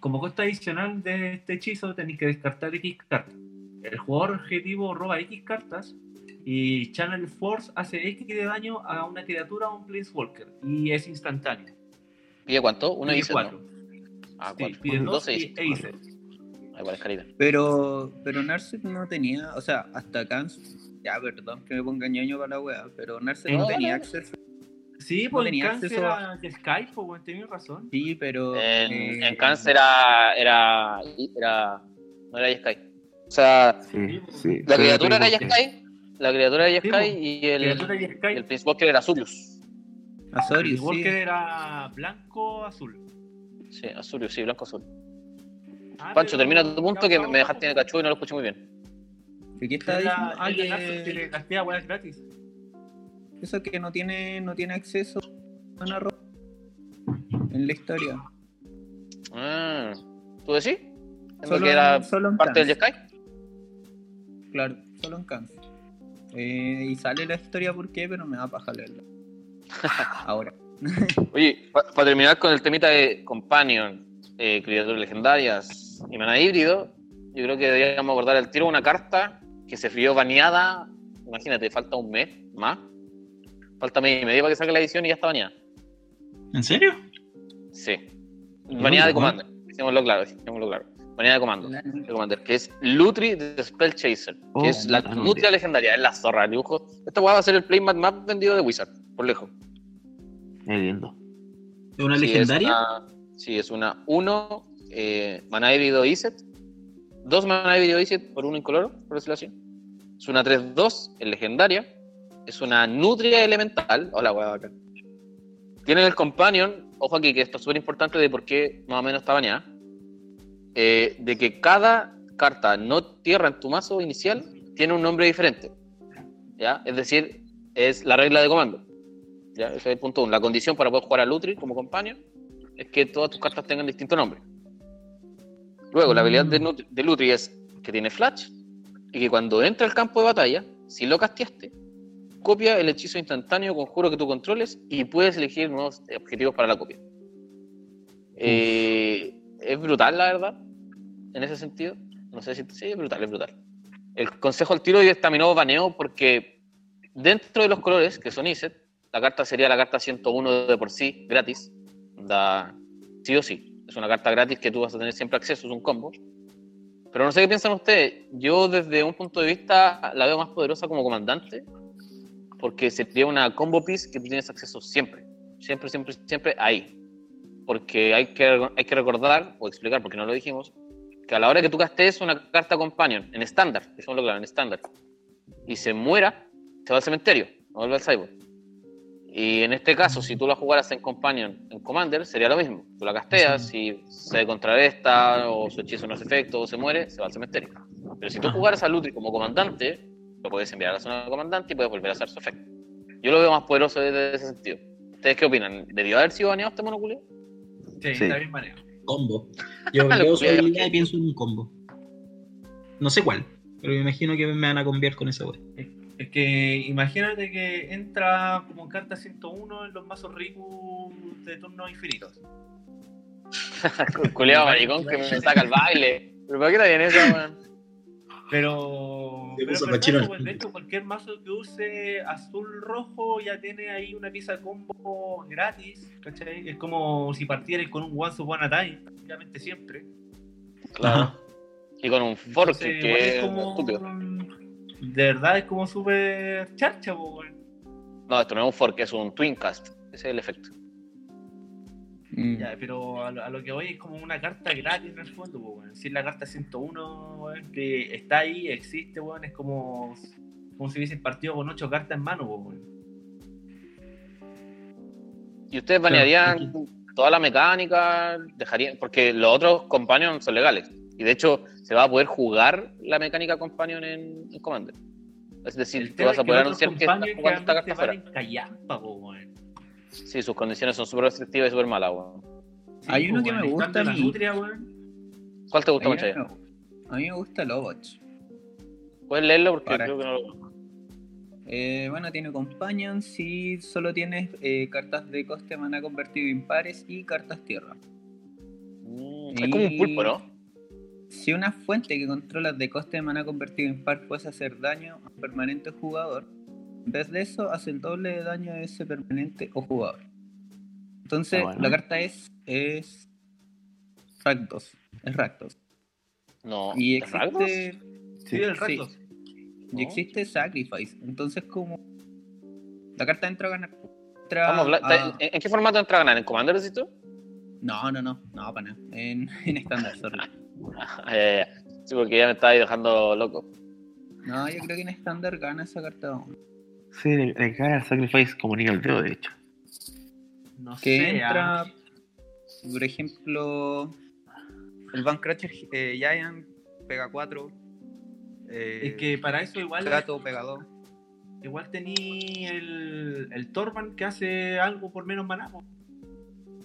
C: Como costa adicional de este hechizo, tenéis que descartar X cartas. El jugador objetivo roba X cartas y Channel Force hace X de daño a una criatura o un Planeswalker y es instantáneo.
E: ¿Pide cuánto? Uno Iset,
C: cuatro.
E: ¿no? Ah,
C: Sí,
E: cuatro.
C: pide dos
E: Doce
C: y e
E: carita.
D: Pero, pero Narset no tenía, o sea, hasta acá, ya, perdón que me ponga ñoño para la wea, pero Narset no,
E: No,
D: tenía
E: no.
D: acceso.
C: Sí,
D: No
C: pues en
D: tenía
C: cáncer
D: acceso a-
C: era de Skype, pues tenías razón.
D: Sí, pero.
E: En,
D: eh,
E: en cáncer era, era, era. No era Sky. O sea,
F: sí. sí.
E: la criatura era Sky. La criatura era
C: Sí, po.
E: y el,
C: y
E: el
C: Skype.
E: Planeswalker era Azurius.
D: Azorius, sí.
C: Walker era blanco azul.
E: Sí, Azurius, sí, blanco azul.
C: Ah,
E: Pancho,
C: pero-
E: termina tu punto que me dejaste en el cachudo y no lo escuché muy bien.
D: ¿Y qué está diciendo? Ah,
C: que weas gratis.
D: eso que no tiene, no tiene acceso a una ropa en la historia.
E: Ah, ¿Tú decís? ¿Es
D: Solo
E: que era
D: solo en
E: parte del. Sky?
D: Claro, solo en Kansas. Eh, y sale la historia por qué, pero me da paja leerla. Ahora.
E: Oye, para terminar con el temita de Companion, eh, criaturas legendarias y mana híbrido, yo creo que deberíamos abordar el tiro una carta que se frió baneada, imagínate, falta un mes más, Falta media y media para que saque la edición y ya está baneada.
A: ¿En serio?
E: Sí. Baneada de. Commander. Dejémoslo claro, dejémoslo claro. Baneada de Comando. De Commander, que es Lutri de Spell Chaser, que
F: Oh,
E: es la nutria legendaria, es la zorra del dibujo. Esta weá va a ser el playmat más vendido de Wizard, por lejos.
F: Es lindo.
A: ¿Es una
E: Sí,
A: legendaria?
E: Es una, sí, es una 1 eh, mana híbrido Iset. Dos mana híbrido Iset por uno incoloro, por decirlo así. Es una 3-2, es legendaria. Es una nutria elemental. Hola, weá, bacán. Tiene el companion, ojo aquí que esto es súper importante de por qué más o menos está baneada. Eh, de que cada carta no tierra en tu mazo inicial tiene un nombre diferente. ¿Ya? Es decir, es la regla de comando. ¿Ya? Ese es el punto uno. La condición para poder jugar a Lutri como companion es que todas tus cartas tengan distinto nombre. Luego, la habilidad de, de Lutri es que tiene flash y que cuando entra al campo de batalla, si lo casteaste, copia el hechizo instantáneo conjuro que tú controles y puedes elegir nuevos objetivos para la copia. Eh, es brutal, la verdad, en ese sentido. No sé si sí, es brutal, es brutal. El consejo al tiro dictaminó baneo porque dentro de los colores, que son Iset, la carta sería la carta 101 de por sí, gratis. Da sí o sí. Es una carta gratis que tú vas a tener siempre acceso, es un combo. Pero no sé qué piensan ustedes. Yo desde un punto de vista la veo más poderosa como comandante, porque sería una combo piece que tú tienes acceso siempre. Siempre, siempre, siempre ahí. Porque hay que, hay que recordar, o explicar, porque no lo dijimos, que a la hora que tú castes una carta companion en estándar, dejémoslo claro, en estándar, y se muera, se va al cementerio, no vuelve al cyborg. Y en este caso, si tú la jugaras en Companion, en Commander, sería lo mismo. Tú la casteas, si se contrarresta, o su hechizo no hace efecto, o se muere, se va al cementerio. Pero si tú jugaras a Lutri como comandante, lo puedes enviar a la zona de comandante y puedes volver a hacer su efecto. Yo lo veo más poderoso desde ese sentido. ¿Ustedes qué opinan? ¿Debió haber sido baneado este monoculio?
C: Sí,
F: Sí.
C: está bien manejo.
A: Combo. Yo habilidad y pienso en un combo. No sé cuál, pero me imagino que me van a cambiar con esa wea.
C: Es que imagínate que entra como carta 101 en los mazos Riku de turnos infinitos.
E: Culeado maricón que me saca el baile. ¿Pero para qué está bien eso, weón?
C: Pero, pero pues, de hecho cualquier mazo que use azul rojo ya tiene ahí una pieza combo gratis, ¿cachai? Es como si partieras con un Once Upon a Time, prácticamente siempre.
E: Claro. Y con un fork
C: Entonces,
E: que es
C: como
E: estúpido.
C: de verdad es como súper charcha, po, weón.
E: No, esto no es un fork, es un twincast. Ese es el efecto.
D: Mm.
C: Ya, pero a lo, a lo que voy es como una carta gratis en el fondo, po, weón. Si es la carta 101, weón, que está ahí, existe, weón, es como, como si hubiesen partido con ocho cartas en mano.
E: ¿Y ustedes banearían toda la mecánica? dejarían Porque los otros companions son legales. Y de hecho, se va a poder jugar la mecánica companion en, en Commander. Es decir, tú vas a poder anunciar que estás jugando esta carta fuera.
C: en callampa, po, weón.
E: Sí, sus condiciones son súper restrictivas y súper malas, weón.
C: Sí,
D: Hay uno
C: po,
D: que me gusta
C: la
D: mí.
C: nutria, weón.
E: ¿Cuál te gusta mucho?
D: me- a mí me gusta Overwatch.
E: Puedes leerlo porque
D: Ahora.
E: creo que no lo.
D: Eh, bueno, tiene Companions y solo tienes eh, cartas de coste mana convertido impares y cartas tierra.
E: Mm, Es como un pulpo, ¿no?
D: Si una fuente que controlas de coste de mana convertido impar puede hacer daño a un permanente jugador, en vez de eso hace el doble de daño a ese permanente o jugador. Entonces,
F: Ah, bueno.
D: la carta es, es Rakdos. Es Rakdos.
E: No.
D: Y existe,
C: Sí, el
D: Sí.
C: Rakdos.
D: y existe Sacrifice. Entonces, como la carta entra a ganar. entra
E: Vamos a hablar-
D: a-
E: ¿En, qué formato entra a ganar? ¿En Commander decís tú?
D: No, no, no, no, para nada. En, en estándar, sorry.
E: Ah, ya, ya, ya. Sí, porque ya me estaba ahí dejando loco.
D: No, yo creo que en estándar gana esa carta.
F: Sí, le, le cae al Sacrifice como niño al dedo, de hecho.
C: No
D: Que
C: sé,
D: entra,
C: ah,
D: por ejemplo, el Van Crusher eh, Giant pega 4.
C: Es que para eso igual
D: Gato pega 2.
C: igual tení el, el Torban que hace algo por menos maná.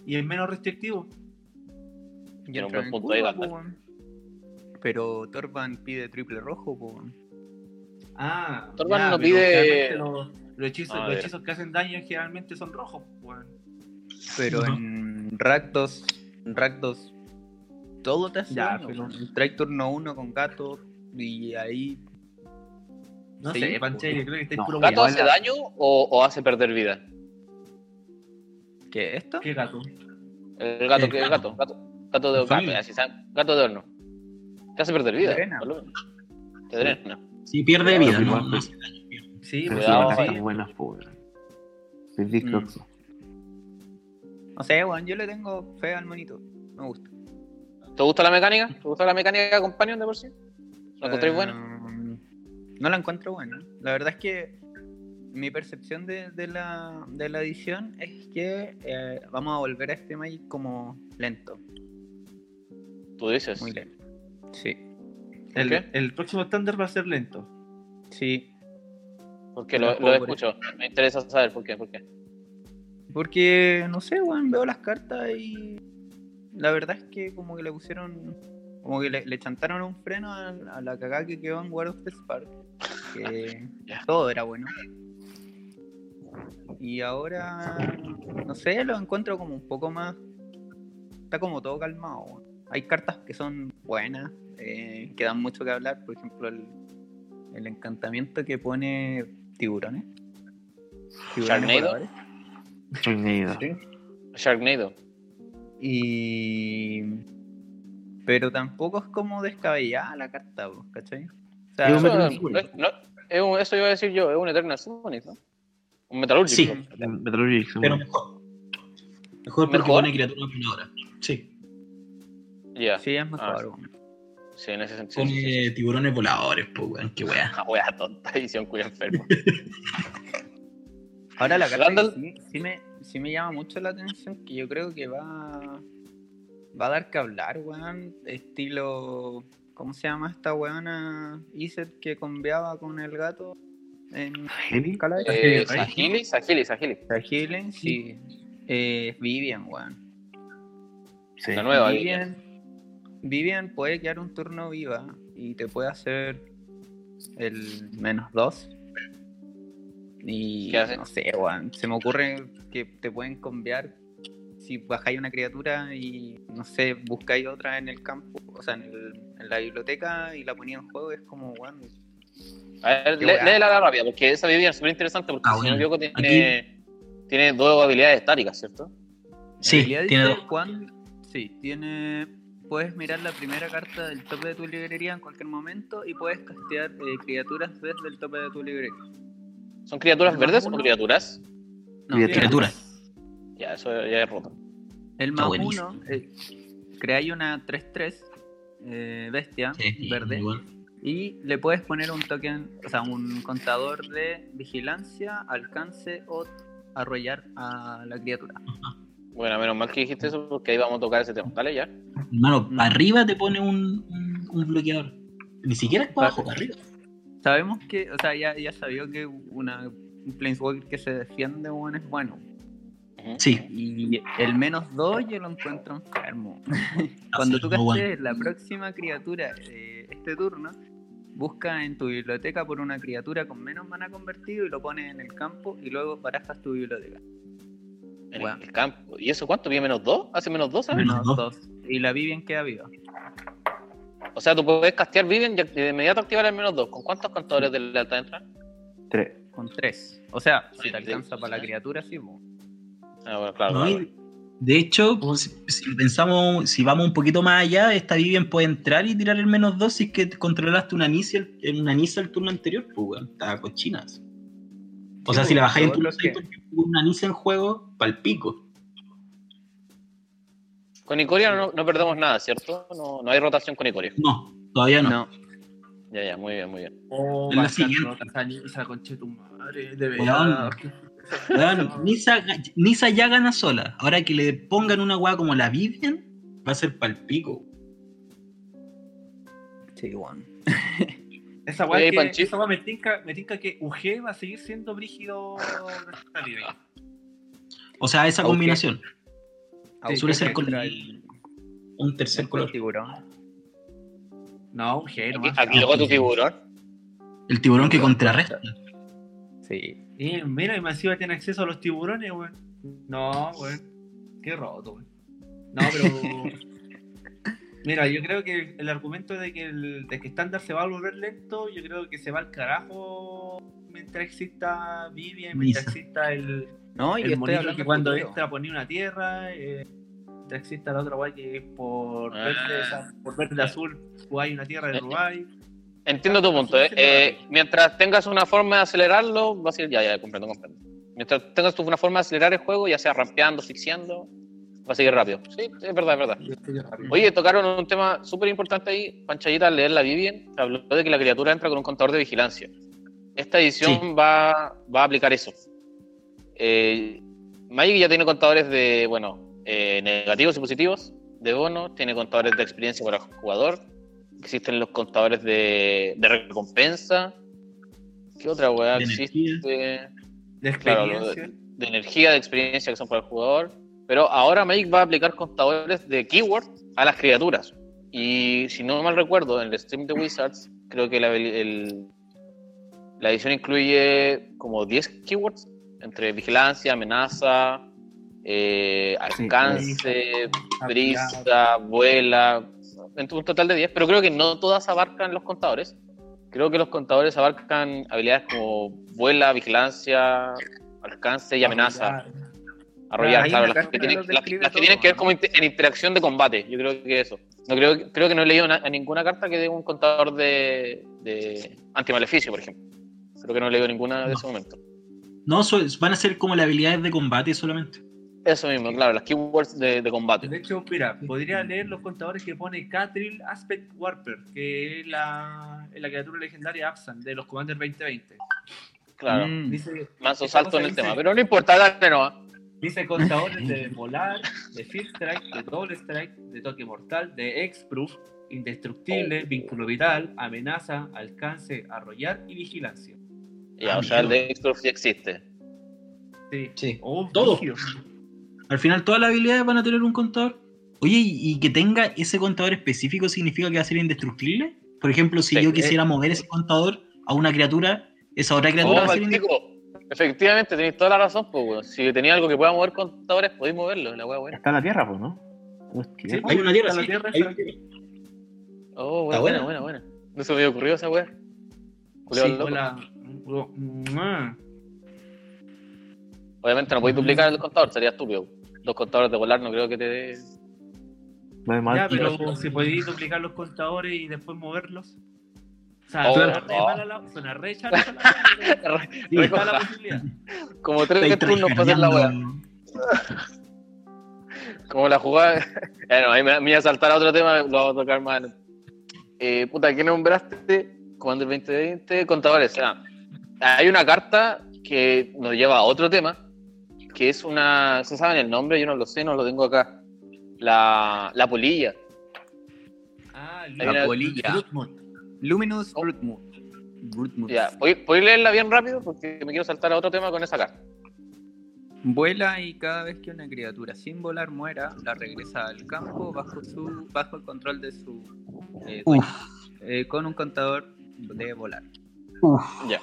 C: Y es menos restrictivo.
D: Y en
E: punto ahí,
D: curva, po, weón. Pero Torban pide triple rojo, po.
C: Ah,
E: Torban
C: ya,
E: no pide-
C: Los, los hechizos, los
E: ya.
C: hechizos que hacen daño generalmente son rojos.
D: Pero en Rakdos, en Rakdos, todo te hace
C: Ya,
D: daño,
C: pero-.
D: Trae turno 1 con gato y ahí
C: No
D: Sí,
C: sé, Pancheri, yo creo que estáis
F: No,
C: puro
E: ¿Gato hace daño o, o hace perder vida?
D: ¿Qué esto?
C: ¿Qué gato?
E: El gato,
A: El
E: que el
A: gato.
E: gato, gato, gato de
A: familia.
E: gato, así saben, gato de horno. Te hace perder vida.
D: Drena.
E: lo menos. Te drena.
A: Sí, pierde vida,
F: sí,
A: no,
F: igual,
A: no
F: pues.
A: hace daño, pierde.
C: Sí,
F: Pero sí,
E: Cuidado,
F: buenas. Soy discoxo.
D: No sé, weón, yo le tengo fe al monito. Me gusta.
E: ¿Te gusta la mecánica? ¿Te gusta la mecánica de Companion de por sí? ¿La encontráis
D: Eh,
E: buena?
D: No la encuentro buena. La verdad es que mi percepción de, de la, de la edición es que eh, vamos a volver a este Magic como lento,
E: Tú dices.
D: muy lento. Sí,
E: ¿Por
C: El,
E: qué?
C: el próximo estándar va a ser lento.
D: sí.
E: Porque lo, lo escucho. Me interesa saber por qué. ¿Por qué?
D: Porque, no sé, weón, veo las cartas y la verdad es que como que le pusieron, como que le, le chantaron un freno a, a la cagada que quedó en World of the Spark, que
E: Ya.
D: todo era bueno. Y ahora, no sé, lo encuentro como un poco más, está como todo calmado. weón. Hay cartas que son buenas, eh, que dan mucho que hablar, por ejemplo, el, el encantamiento que pone tiburones. Tiburones
E: Sharknado.
F: Neida.
D: Sí.
E: Sharknado.
D: Y. Pero tampoco es como descabellada la carta, ¿cachai? O sea,
F: Es un
E: no- es un- eso iba a decir yo, es un Eternal Summoning, ¿no? Un Metalurgic.
A: Sí.
F: sí,
A: Pero mejor. Mejor porque
E: ¿Mejor?
A: pone criaturas voladoras. Sí.
D: Sí, es mejor.
E: Ah. Sí, en ese sentido. Sí, sí, sí.
A: tiburones voladores, pues, weón. Qué weá.
E: Ah, wea tonta, edición cuya enfermo.
D: Ahora la carta sí, sí me, sí me llama mucho la atención, que yo creo que va, va a dar que hablar, weón. Estilo. ¿Cómo se llama esta weona Iset que conviaba con el gato en.
E: Eh. Sahili, Sahili, Sahili.
D: Healing, sí. Eh, Vivian, weón.
F: Sí.
E: La nueva.
D: Vivian, Vivian puede quedar un turno viva y te puede hacer el menos dos. Y
E: ¿Qué hace?
D: no sé. Se me ocurre que te pueden conviar si bajáis una criatura y no sé, buscáis otra en el campo, o sea, en, el- en la biblioteca y la ponía en juego. Es como, weón.
E: A ver, léela la rápida, porque esa Vivian es súper interesante, porque
A: Ah,
E: si no me
A: bueno.
E: equivoco tiene, tiene dos habilidades estáticas, ¿cierto?
A: Sí, tiene dos.
D: sí, tiene. Puedes mirar la primera carta del tope de tu librería en cualquier momento y puedes castear eh, criaturas desde el tope de tu librería.
E: ¿Son criaturas verdes o criaturas?
D: No,
F: Criatura.
A: Criatura.
E: Ya, eso ya es roto.
D: El más uno, eh, creáis una 3-3 eh, bestia
A: Sí,
D: verde
A: igual.
D: y le puedes poner un token, o sea, un contador de vigilancia, alcance o arrollar a la criatura.
E: Bueno, menos mal que dijiste eso, porque ahí vamos a tocar ese tema. Dale, ya.
A: Hermano, para arriba te pone un, un, un bloqueador. Ni siquiera es para abajo, para arriba.
D: Sabemos que, o sea, ya, ya sabió que una, un Planeswalker que se defiende bueno, es bueno.
A: Sí.
D: Y el menos 2 yo lo encuentro enfermo. Cuando tú castees la próxima criatura de este turno, busca en tu biblioteca por una criatura con menos mana convertido y lo pones en el campo y luego barajas tu biblioteca.
E: En
D: Bueno.
E: el campo. ¿Y eso cuánto? ¿Viene menos dos? ¿Hace menos dos, sabes?
A: Menos
D: Menos
A: dos.
D: 2. Y la Vivian queda viva.
E: O sea, tú puedes castear Vivian y de inmediato activar el menos dos. ¿Con cuántos contadores de lealtad entran?
F: Tres.
D: Con 3. O sea, si te alcanza para la criatura, sí.
E: Ah, bueno, claro.
A: ¿no?
E: claro.
A: De hecho, si, si pensamos, si vamos un poquito más allá, esta Vivian puede entrar y tirar el menos 2 si es que controlaste una Nisa el, en una Nisa el turno anterior, pues weón, estaba cochinas. O sea, si la bajáis en
D: lo que-
A: 6 porque hubo una Nisa en juego, pa'l pico.
E: Con Icoria no, no perdemos nada, ¿cierto? No, no hay rotación con Icoria.
A: No, todavía no.
D: No.
E: Ya, ya, muy bien, muy bien.
C: Oh,
A: En la siguiente.
C: nota, esa ni- esa concha de tu madre, de
A: Weón.
C: verdad.
A: Weón, Nisa, Nisa ya gana sola. Ahora que le pongan una weá como la Vivian, va a ser pa'l pico.
D: Sí, weón.
C: Esa weá esa me tinca, me tinca que UG va a seguir siendo brígido.
A: O sea, esa
D: Aunque-
A: combinación.
D: Aunque
A: suele ser con el- Un tercer color.
D: tiburón.
C: No, UG
E: Aquí,
C: nomás.
E: aquí llegó tu tiburón.
A: El tiburón que contrarresta.
D: Sí.
C: Y mira, y encima tiene acceso a los tiburones, weón. No, weón. Qué roto, weón. No, pero. Mira, yo creo que el argumento de que el de que estándar se va a volver lento, yo creo que se va al carajo mientras exista Vivian, mientras
A: Misa.
C: exista el,
D: No, y
C: el
D: estoy
C: monito
D: hablando
C: que cuando
D: futuro.
C: entra ponía una tierra, eh, mientras exista la otra guay que es por
E: Ah.
C: verde, esa- por verde azul, hay una tierra de
E: Eh,
C: Uruguay.
E: Entiendo tu punto. ¿eh? Eh, mientras tengas una forma de acelerarlo, va a ser. Ya, ya, comprendo, comprendo. Mientras tengas tú una forma de acelerar el juego, ya sea rampeando, asfixiando, va a seguir rápido. Sí, es verdad, es verdad. Oye, tocaron un tema súper importante ahí. Panchayita, al leer la Vivian, habló de que la criatura entra con un contador de vigilancia. Esta edición
A: Sí.
E: va, va a aplicar eso. Eh, Magic ya tiene contadores de, bueno, eh, negativos y positivos, de bonos, tiene contadores de experiencia para el jugador, existen los contadores de, de recompensa. ¿Qué otra weá existe?
C: De
E: Claro, de energía, de experiencia que son para el jugador. Pero ahora Magic va a aplicar contadores de keyword a las criaturas. Y si no mal recuerdo, en el stream de Wizards, creo que la, el- la edición incluye como 10 keywords entre vigilancia, amenaza, eh, alcance, brisa, vuela, un total de 10, pero creo que no todas abarcan los contadores. Creo que los contadores abarcan habilidades como vuela, vigilancia, alcance y amenaza. Arrollar, claro, las que, tienen, las, las que
C: todo,
E: tienen que ver como inter- en interacción de combate. Yo creo que eso. No creo, creo que no he leído na- a ninguna carta que dé un contador de, de antimaleficio, por ejemplo. Creo que no he leído ninguna de
A: No.
E: ese momento.
A: No, so- van a ser como las habilidades de combate solamente.
E: Eso mismo, claro, las keywords de, de combate.
C: De hecho, mira, podría leer los contadores que pone Catril Aspect Warper, que es la, criatura legendaria Absan de los Commander 2020.
E: Claro.
D: Mm.
C: Dice,
E: Manso
C: esa
E: salto en el
C: dice-
E: tema, pero no importa, dale no.
C: Dice contadores de volar, de First Strike, de Double Strike, de toque mortal, de X-Proof, indestructible, vínculo vital, amenaza, alcance, arrollar y vigilancia.
E: Ya,
A: Ah,
E: o sea, el de X-Proof sí existe.
C: Sí.
A: Sí.
C: Oh,
A: Todo. Al final todas las habilidades van a tener un contador. Oye, ¿y, que tenga ese contador específico significa que va a ser indestructible? Por ejemplo, si
E: Sí,
A: yo
E: eh.
A: quisiera mover ese contador a una criatura, esa otra criatura
E: Oh,
A: va a ser indestructible.
E: Efectivamente, tenéis toda la razón, pues, weón. Si tenía algo que pueda mover contadores, podéis moverlo, la weá buena.
F: Está en la tierra, pues, ¿no? ¿No es tierra?
A: Hay una tierra, sí,
C: tierra,
A: hay
C: está
A: una tierra.
E: Oh, buena,
A: buena.
E: buena, buena. No se me había ocurrido esa weá.
A: Sí.
C: Hola.
E: Obviamente no podéis duplicar el contador, sería estúpido. Dos contadores de volar no creo que te dé.
F: No.
C: Ya, pero si podéis duplicar los contadores y después moverlos. O sea,
E: Oh, oh.
C: mala la- re la-
E: Re-
C: está la
E: recoja.
C: posibilidad.
E: Como tres para hacer la weá. Como la jugada. Bueno, ahí me, me iba a saltar a otro tema, lo vamos a tocar más. Eh, puta, ¿qué nombraste? Commander 2020, contadores. Ah, hay una carta que nos lleva a otro tema, que es una. ¿Se saben el nombre? Yo no lo sé, no lo tengo acá. La, la polilla.
C: Ah,
D: La polilla. Luminous
E: Oh.
D: Rootmoon. Rootmoon.
E: Ya, ¿podéis leerla bien rápido? Porque me quiero saltar a otro tema con esa carta.
D: Vuela y cada vez que una criatura sin volar muera, la regresa al campo bajo su bajo el control de su eh, eh, con un contador de volar.
E: Ya.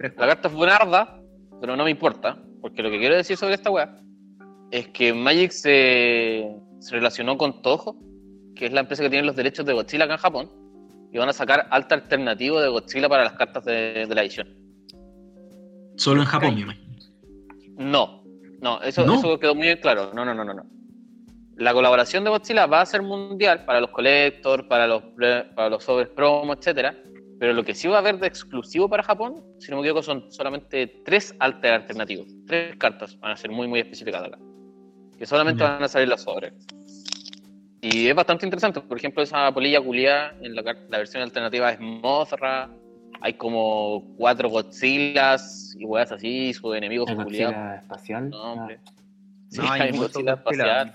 E: La carta es buenarda, pero no me importa, porque lo que quiero decir sobre esta weá es que Magic se, se relacionó con Toho, que es la empresa que tiene los derechos de Godzilla acá en Japón, y van a sacar alta alternativo de Godzilla para las cartas de, de la edición.
A: Solo en Japón, me imagino.
E: No, no, eso,
A: ¿No?
E: eso quedó muy claro. No, no, no, no, no. La colaboración de Godzilla va a ser mundial para los collectors, para los, pre- para los sobres promo, etcétera. Pero lo que sí va a haber de exclusivo para Japón, si no me equivoco, son solamente tres alter alternativos. Tres cartas van a ser muy, muy específicas acá. Que solamente van a salir las sobres. Y es bastante interesante. Por ejemplo, esa polilla culiada en la, la versión alternativa es Mothra. Hay como cuatro Godzillas y weas así, sus enemigos culiados.
F: Godzilla espacial.
E: No, hombre. Sí,
D: No, hay
E: hay Godzilla espacial.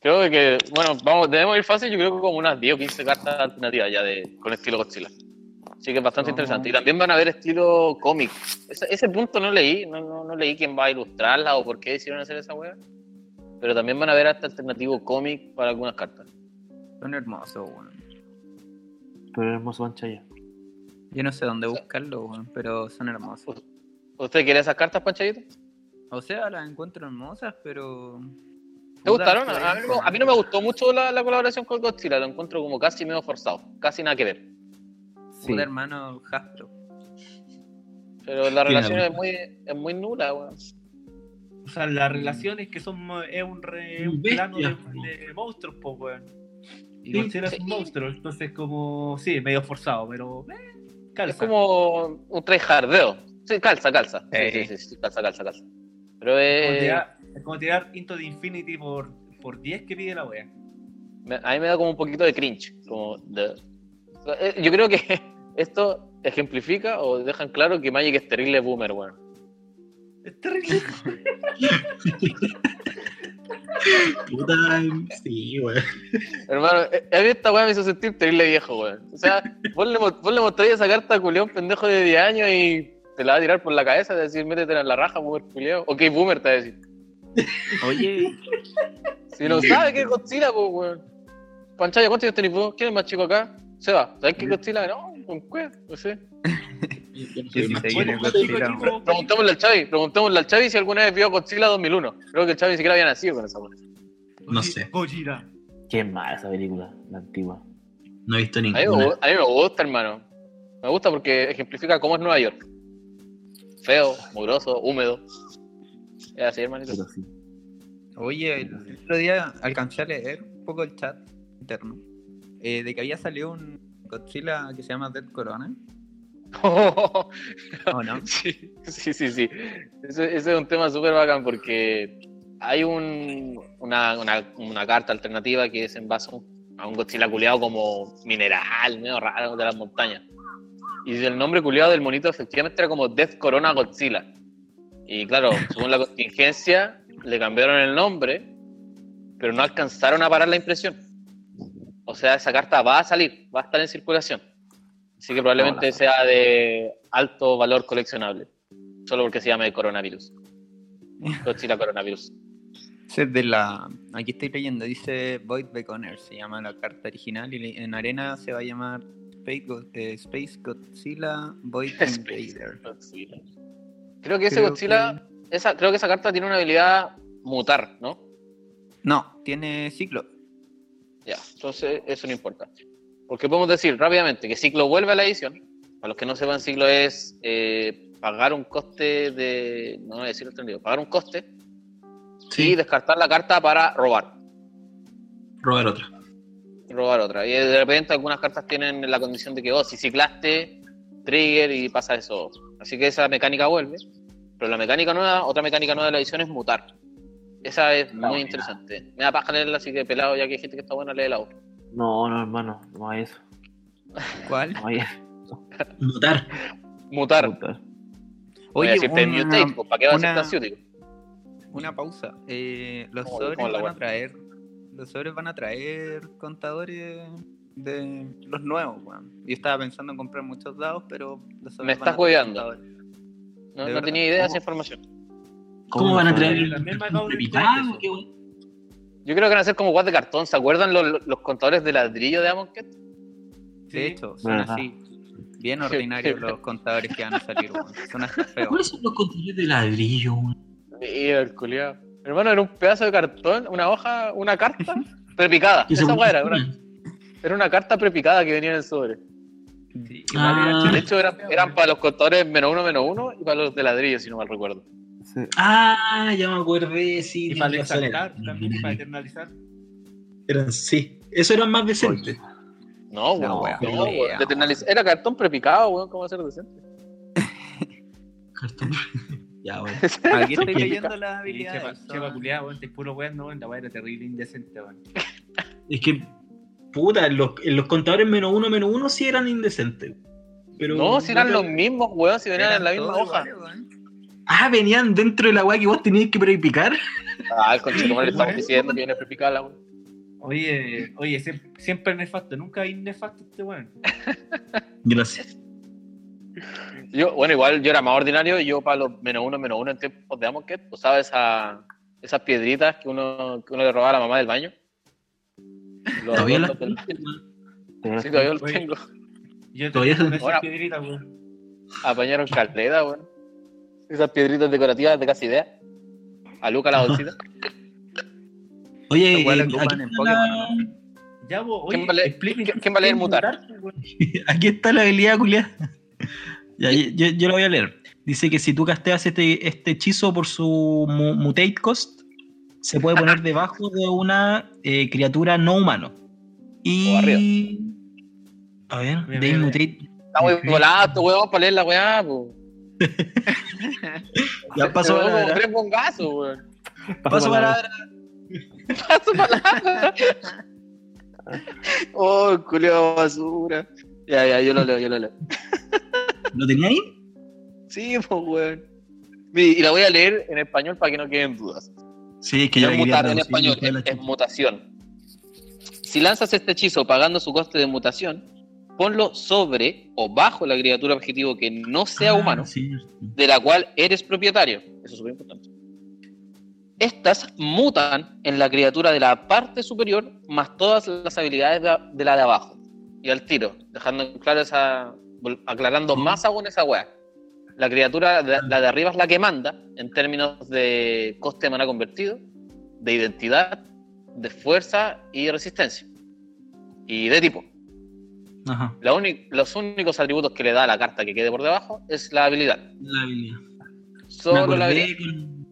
E: Creo que, bueno, vamos, debemos ir fácil, yo creo que como unas 10 o 15 cartas alternativas ya de, con estilo Godzilla. Así que es bastante interesante. Y también van a ver estilo cómic. Ese, ese punto no leí, no, no, no leí quién va a ilustrarla o por qué decidieron hacer esa wea. Pero también van a ver hasta alternativo cómic para algunas cartas.
D: Son hermosos, weón.
F: Pero hermoso Panchaya.
D: Yo no sé dónde buscarlo, weón, pero son hermosos.
E: ¿Usted quiere esas cartas, Panchayito?
D: O sea, las encuentro hermosas, pero
E: ¿Te gustaron? A mí, no- a mí no me gustó mucho la, la colaboración con Godzilla, lo encuentro como casi medio forzado, casi nada que ver.
F: Sí.
D: Un hermano Hasbro.
E: Pero la relación es muy, es muy nula, weón.
C: O sea, las relaciones que son es un, re- un plano de, de monstruos, pues, weón. Y
A: Sí,
C: Godzilla es un
E: sí.
C: monstruo, entonces como, sí, medio forzado, pero eh, calza.
E: Es como un tryhardeo. Sí, calza, calza. Sí,
D: Eh.
E: sí, sí, sí, calza, calza, calza. Pero
C: como,
E: eh,
C: tirar, es como tirar Into the Infinity por, por 10 que pide la wea.
E: a mí me da como un poquito de cringe. Como de- yo creo que esto ejemplifica o dejan claro que Magic es terrible boomer, weón.
C: Es terrible.
A: Puta, sí, weón.
E: Hermano, eh, a mí esta weá me hizo sentir terrible viejo, weón. O sea, vos le, vos le mostráis esa carta a culiao, un pendejo de 10 años y te la va a tirar por la cabeza, de decir, métete en la raja, boomer culiao. Ok, boomer te va a decir.
D: Oye,
E: Si no sabe qué es Godzilla, pues, weón. Panchaya, ¿cuántos años tenés vos? ¿Quién es más chico acá? Seba, ¿sabes qué es Godzilla? No, con qué, no sé.
D: Godzilla.
E: Preguntémosle al Chavi, preguntémosle al Chavi si alguna vez vio Godzilla 2001. Creo que el Chavi ni siquiera había nacido con esa weá.
A: No sé.
C: Gojira.
F: Qué mala esa película, la antigua.
A: No he visto
E: A mí, me,
A: ninguna.
E: gu- a mí me gusta, hermano. Me gusta porque ejemplifica cómo es Nueva York. Feo, mugroso, húmedo. Es así, hermanito.
F: Pero sí.
D: oye, el otro día alcancé a leer un poco el chat interno eh, de que había salido un Godzilla que se llama Dead Corona. ¿O no?
E: Sí, sí, sí, sí. Ese, ese es un tema súper bacán porque hay un, una, una, una carta alternativa que es en base a un, Godzilla culiado como mineral, medio raro de las montañas. Y el nombre culiado del monito efectivamente era como Death Corona Godzilla. Y claro, según la contingencia, le cambiaron el nombre, pero no alcanzaron a parar la impresión. O sea, esa carta va a salir, va a estar en circulación. Así que probablemente sea de alto valor coleccionable. Solo porque se llama el coronavirus. Godzilla coronavirus.
D: Es de la. Aquí estoy leyendo, dice Void Beconner, se llama la carta original y en arena se va a llamar Space, Go- eh, Space Godzilla Void
E: Space
D: Invader.
E: Godzilla. Creo que ese
D: Creo
E: Godzilla, esa, creo que esa carta tiene una habilidad mutar, ¿no?
D: No, tiene ciclo.
E: Ya, entonces eso no importa. Porque podemos decir rápidamente que Ciclo vuelve a la edición. Para los que no sepan, Ciclo es eh, pagar un coste de. No voy a decirlo entendido. Pagar un coste y
A: Sí,
E: descartar la carta para robar.
A: robar otra.
E: robar otra. Y de repente algunas cartas tienen la condición de que, oh, si ciclaste, trigger y pasa eso. Así que esa mecánica vuelve. Pero la mecánica nueva, otra mecánica nueva de la edición es mutar. Esa es muy
A: buena.
E: interesante. Me da paja leerla, así que pelado, ya que hay gente que está buena, lee la otra.
F: No, no, hermano, no hay eso.
D: ¿Cuál?
F: No hay eso.
A: Mutar.
E: Mutar.
F: Puta.
E: Voy a
D: Oye, una,
E: ¿para qué va a ser
D: una- una pausa. Eh, los
E: ¿Cómo-
D: sobres van a traer. Los sobres van a traer contadores de los nuevos, weón. Yo estaba pensando en comprar muchos dados, pero los sobres
E: Me
D: van
E: estás
D: contadores.
E: No, tenía idea de esa información.
A: ¿Cómo van a traer
C: También me acabo de
E: Yo creo que van a ser como guas de cartón. ¿Se acuerdan los, los contadores de ladrillo de Amonkhet?
D: De
C: Sí.
D: hecho, son así. Bien ordinarios los contadores que van a salir, weón. Son hasta feos.
A: ¿Cuáles son los controles de ladrillo, weón?
E: Mira, el culiao. Hermano, era un pedazo de cartón, una hoja, una carta prepicada. Esa weá era, una, era una carta prepicada que venía en el sobre.
D: Sí,
A: Ah.
E: De hecho, eran, eran para los contadores menos uno, menos uno y para los de ladrillo, si no mal recuerdo.
F: Sí.
A: Ah, ya me acordé, sí.
C: Y para exaltar también, para eternalizar.
A: Eran, sí. Eso eran más decentes.
E: No, weón. no, weón.
D: weón.
E: De eternaliz- Era cartón prepicado, weón. ¿Cómo va a ser decente?
A: Cartón. ya, weón.
D: Aquí estoy leyendo las habilidades.
C: culiado, weón, te puro weón, no, weón, la weá era terrible indecente, weón.
A: Es que, puta, los, contadores menos uno, menos uno sí eran indecentes. Pero,
E: No, si eran los mismos, weón, si venían en la misma hoja.
A: Ah, venían dentro de la weá que vos tenías que prepicar.
E: Ah, el conchito le estamos diciendo que viene prepicada la weón.
C: Oye, oye, siempre, siempre nefasto, nunca hay nefasto este weón.
A: Gracias.
E: Yo, bueno, igual yo era más ordinario y yo para los menos uno, menos uno en tiempos de Amonkhet usaba esa, esas piedritas que uno, que uno le robaba a la mamá del baño. Los
A: Todavía las
E: del- Sí, todavía los tengo.
C: Yo
A: Todavía
C: tengo esas piedritas, weón.
E: Apañaron caleta, weón. Esas piedritas decorativas de casi idea. A Luca la bolsita.
A: Oye, eh,
D: en
A: está la,
C: Ya, vos, oye,
E: ¿Quién va a leer-
C: explique-
E: quién- quién va a leer
C: ¿qué es
E: mutar?
C: pues,
A: aquí está la habilidad, culiada. Ya, yo, yo lo voy a leer. Dice que si tú casteas este, este hechizo por su mu- mutate cost, se puede poner debajo de una eh, criatura no humano.
E: O arriba.
A: Y. A ver, de mutate.
E: Está muy volado, weón, para leer la weá, po.
A: Ya
E: como
A: palabra.
E: tres bongazos, weón.
A: Paso palabra.
E: Paso palabra. oh, culiao basura. Ya, ya, yo lo leo, yo lo leo.
A: ¿Lo tenía ahí?
E: Sí, pues, weón. Y la voy a leer en español para que no queden dudas.
A: Sí, es que yo
E: mutar en español, es, mutación. Si lanzas este hechizo pagando su coste de mutación, ponlo sobre o bajo la criatura objetivo que no sea
A: Ah,
E: humano,
A: sí.
E: de la cual eres propietario. Eso es súper importante. Estas mutan en la criatura de la parte superior más todas las habilidades de, la de abajo. Y al tiro, dejando claro esa. aclarando más aún esa weá. La criatura, de- la de arriba es la que manda en términos de coste de mana convertido, de identidad, de fuerza y resistencia. Y de tipo.
A: Ajá,
E: La los únicos atributos que le da a la carta que quede por debajo es la habilidad.
A: la habilidad. Me
E: Solo la habilidad.
A: acordé con,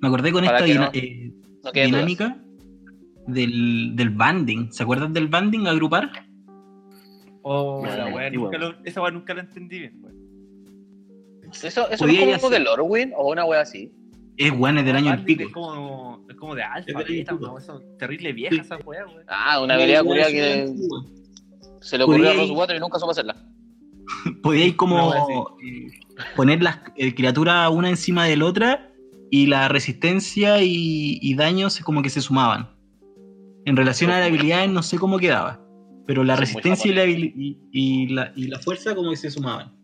A: me acordé con
E: Para
A: esta
E: no-
A: eh,
E: No
A: dinámica del, del banding. ¿Se acuerdan del banding? Agrupar.
C: Oh, la weá, nunca lo- esa weá nunca la entendí bien.
E: ¿Eso, eso es como
A: hacer-
E: de Lorwyn o una wea así?
A: Es bueno, es del año del
C: Bandit
A: pico.
C: Es como, es como de
A: Es
C: alfa,
A: año
C: eso, terrible vieja esa weá.
E: Ah, una habilidad curia que se le ocurrió a
A: Podía-
E: Rosewater y nunca supo hacerla.
A: Podíais como
C: Una
A: eh, poner las eh, criaturas una encima de la otra y la resistencia y, y daños como que se sumaban. En relación a las habilidades no sé cómo quedaba, pero la resistencia y la, y, y la, y la fuerza como que se sumaban.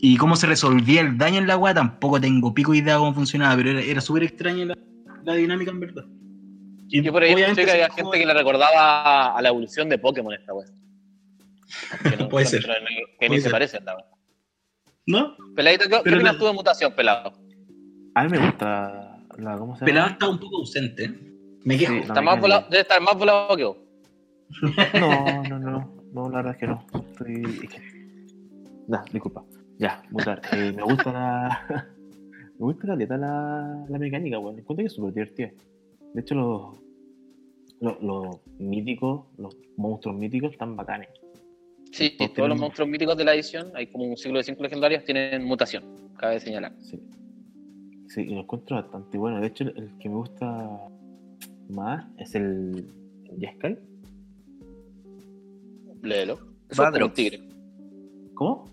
A: Y cómo se resolvía el daño en la agua tampoco tengo pico idea cómo funcionaba, pero era, era súper extraña la, la dinámica en verdad. Y
E: Yo por ahí escuché que había gente que le recordaba a la evolución de Pokémon esta wea. Que no-
A: Puede ser.
E: no- Que ni se
A: ser.
E: parece la wea.
A: ¿No?
E: Peladito, ¿qué, qué
A: Pero
E: opinas
A: no-
E: tú de mutación, pelado?
B: A mí me gusta la. ¿Cómo se
A: Pelado está un poco ausente. Me quejo.
B: Sí.
E: Está
B: La
E: más volado, debe estar más volado que vos.
B: No, no, no. No, la verdad es que no. Estoy. Nah, disculpa. Ya, mutar. Eh, me gusta la. me gusta la neta la, la mecánica, weón. Encuentro que es súper divertida. De hecho, los. Los, los míticos, los monstruos míticos están bacanes.
E: Sí,
B: Todos
E: los monstruos míticos de la edición, hay como un ciclo de cinco legendarios, tienen mutación, cabe señalar.
B: Sí. Sí, y lo encuentro bastante bueno. De hecho, el, que me gusta más es el Jeskai.
E: Léelo.
D: Badrox.
E: tigre.
B: ¿Cómo?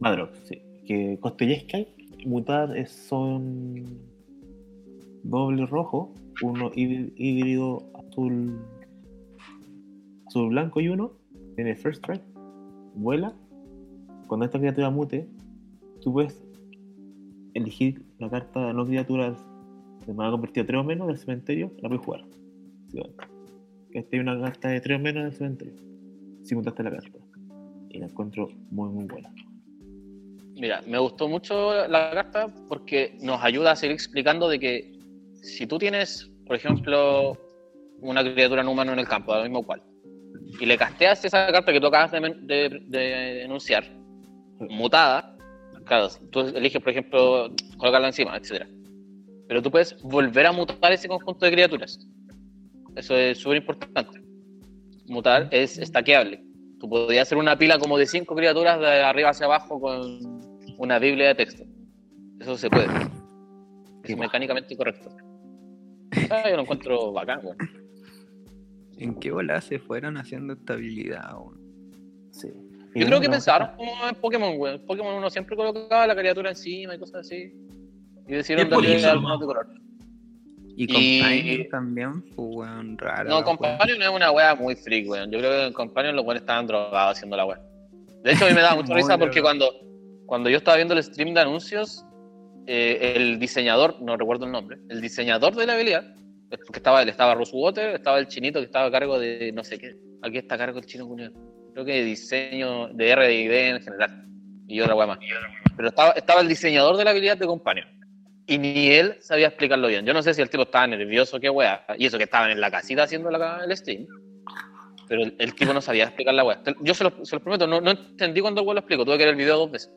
B: Madrox, sí. Que coste Jeskai, mutar es, son doble rojo, uno híbri- híbrido azul, azul blanco y uno. Tiene first strike, vuela. Cuando esta criatura mute, tú puedes elegir la carta no criatura de manera convertida 3 o menos del cementerio, la puedes jugar. Esta es una carta de 3 o menos del cementerio. Si mutaste la carta. Y la encuentro muy muy buena.
E: Mira, me gustó mucho la carta porque nos ayuda a seguir explicando de que si tú tienes, por ejemplo, una criatura no humano en el campo, lo mismo cual, y le casteas esa carta que tú acabas de, de- de enunciar, mutada, claro, tú eliges, por ejemplo, colocarla encima, etcétera. Pero tú puedes volver a mutar ese conjunto de criaturas. Eso es súper importante. Mutar es estaqueable. Tú podías hacer una pila como de cinco criaturas de arriba hacia abajo con una biblia de texto. Eso se puede. Es mecánicamente correcto. Ah, yo lo encuentro bacán, weón.
D: ¿En qué bola se fueron haciendo estabilidad? weón?
B: Sí.
E: Yo creo que pensaron como en Pokémon, weón. En Pokémon uno siempre colocaba la criatura encima y cosas así. Y decidieron darle
A: eso,
E: algo
A: ¿no?
E: más de color.
D: Y
E: Y-
D: Companion también, pues weón, raro.
E: No, Companion es una wea muy freak, weón. Yo creo que en Companion los buenos estaban drogados haciendo la wea. De hecho, a mí me daba mucha risa porque cuando, cuando yo estaba viendo el stream de anuncios, eh, el diseñador, no recuerdo el nombre, el diseñador de la habilidad, que estaba, estaba Rosewater, estaba el chinito que estaba a cargo de no sé qué. Aquí está a cargo el chino Cuñado. Creo que de diseño de R&D en general. Y otra wea más. Pero estaba, estaba el diseñador de la habilidad de Companion. y ni él sabía explicarlo bien. Yo no sé si el tipo estaba nervioso, qué wea, y eso que estaban en la casita haciendo la- el stream. Pero el, el tipo no sabía explicar la wea. Yo se los, se los prometo, no, no entendí cuando el lo explicó. Tuve que ver el video dos veces.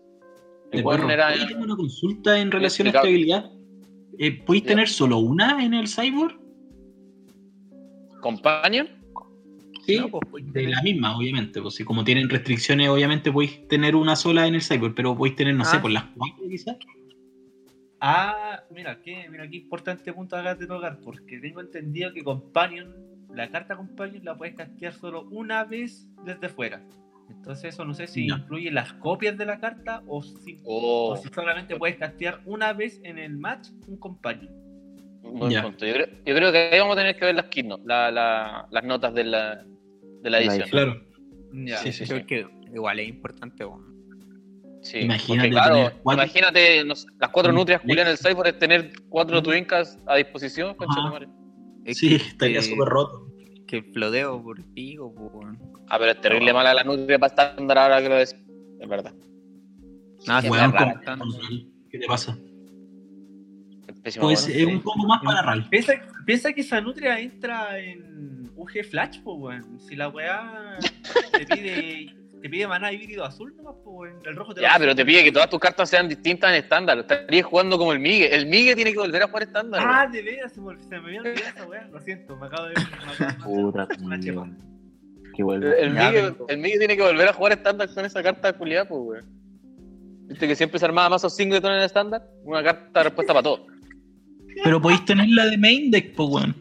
E: El era.
A: Tengo una consulta en relación a esta habilidad. Eh, ¿Podéis
E: Ya.
A: tener solo una en el cyborg?
E: Companion.
A: Sí,
D: No, pues, pues,
A: de la misma, obviamente. Pues, si como tienen restricciones, obviamente podéis tener una sola en el cyborg, pero podéis tener, no sé,
D: Ah.
A: por las cuatro quizás.
C: Ah, mira, qué, mira qué importante punto acabas de tocar, porque tengo entendido que Companion, la carta Companion la puedes castear solo una vez desde fuera. Entonces eso no sé si incluye las copias de la carta o si,
E: Oh,
C: o si solamente puedes castear una vez en el match un
A: Ya.
E: punto. Yo creo, yo creo que ahí vamos a tener que ver las keynote, la, la- las notas de la, de la edición.
A: Claro.
C: Ya.
A: Sí, sí,
D: Creo que igual es importante.
E: Sí,
A: Imagínate
E: porque, claro,
A: cuatro-
E: imagínate no sé, las cuatro
A: Mm.
E: nutrias Julián en el Cyborg es tener cuatro Twinkas a disposición.
A: Sí,
D: que-
A: estaría
D: que-
A: súper roto.
D: Que el flodeo por pico, pues, weón.
E: Ah, pero es terrible mala la nutria para estar andar ahora que lo decís. Es verdad.
D: Ah, sí,
A: Weón, con- con- ¿Qué te pasa?
E: Pésimo.
A: Pues
E: bueno.
A: es un poco más para RAL.
C: Piensa, piensa que esa nutria entra en UG Flash, pues, weón. Si la weá te pide, te pide maná híbrido azul, nomás, pues. El rojo te
E: Ya, pero te pide que todas tus cartas sean distintas en estándar. Estarías jugando como el Migue. El Migue tiene que volver a jugar estándar.
C: Ah, de veras, se me, se me había olvidado esa weá. Lo siento, me acabo de. De
B: Puta,
C: una chepa.
E: el, Migue,
C: pero-
E: el Migue tiene que volver a jugar estándar con esa carta de culiada, pues, weón. Viste que siempre se armaba mazos singleton en estándar. Una carta de respuesta para todo.
A: Pero podéis tener la de main deck, pues, weón.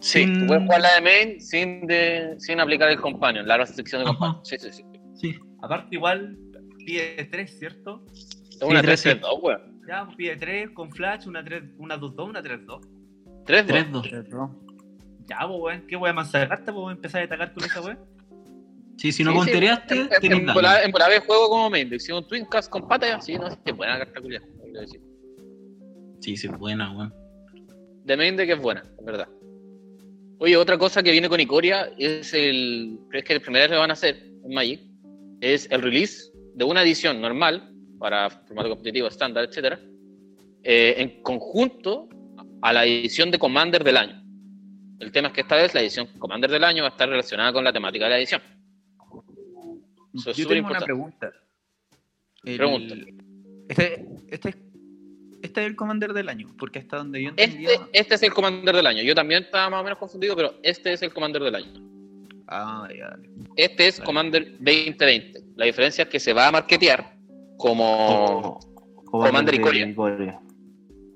E: Sí,
A: Sin-
E: puedes jugar la de main sin, de, sin aplicar el companion, la restricción de
A: Ajá.
E: companion. Sí, sí, sí.
A: Sí.
C: Aparte, igual pide 3, ¿cierto?
E: Es una
A: Sí,
E: 3
A: sí.
E: 2 weón.
C: Ya, pues, pide 3 con flash, una 3, una 2-2, una 3-2.
E: 3 2
A: 3-2.
C: Ya, pues, weón, ¿qué weá más carta? Pues empezar a atacar con esa weá.
A: Sí, si no
E: Sí, sí.
A: contereaste,
E: En-
A: tenés
E: En en volar de juego como main deck. Si un Twincast con pata, sí, no, sí, es buena la carta culiada. quiero decir.
A: Sí, sí, buena, weón.
E: De main deck es buena, es verdad. Oye, otra cosa que viene con Icoria es el. Es que el primer que van a hacer en Magic es el release de una edición normal para formato competitivo, estándar, etcétera, eh, en conjunto a la edición de Commander del año. El tema es que esta vez la edición Commander del año va a estar relacionada con la temática de la edición. Eso es
D: Yo
E: súper
D: tengo una
E: importante.
D: pregunta. El-
E: Pregunta.
D: Este, este, es- este es el Commander del año, porque hasta donde yo entendía...
E: Este, este es el Commander del año. Yo también estaba más o menos confundido, pero este es el Commander del año.
D: Ah, ya, dale.
E: Este es Commander 2020. La diferencia es que se va a marketear como.
B: Como-
E: Commander
B: de
E: Icoria.
B: Icoria.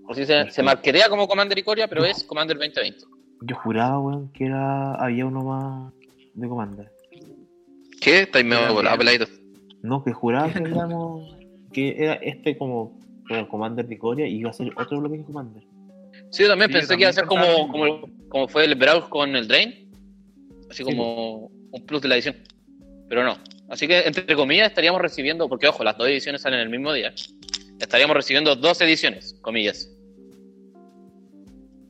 E: o sea, se, se marketea como Commander Icoria, pero es Commander 2020.
B: Yo juraba, weón, que era había uno más de Commander.
E: ¿Qué? Estáis medio volado, peladito.
B: No, que juraba que, digamos, que era este como bueno, Commander de Icoria y iba a ser otro bloque de Commander.
E: Sí, yo también
D: Sí, yo
E: pensé que iba a ser como, como, como fue el Brawl con el Drain. Así como un plus de la edición. Pero no. Así que, entre comillas, estaríamos recibiendo, porque ojo, las dos ediciones salen el mismo día. Estaríamos recibiendo dos ediciones, comillas.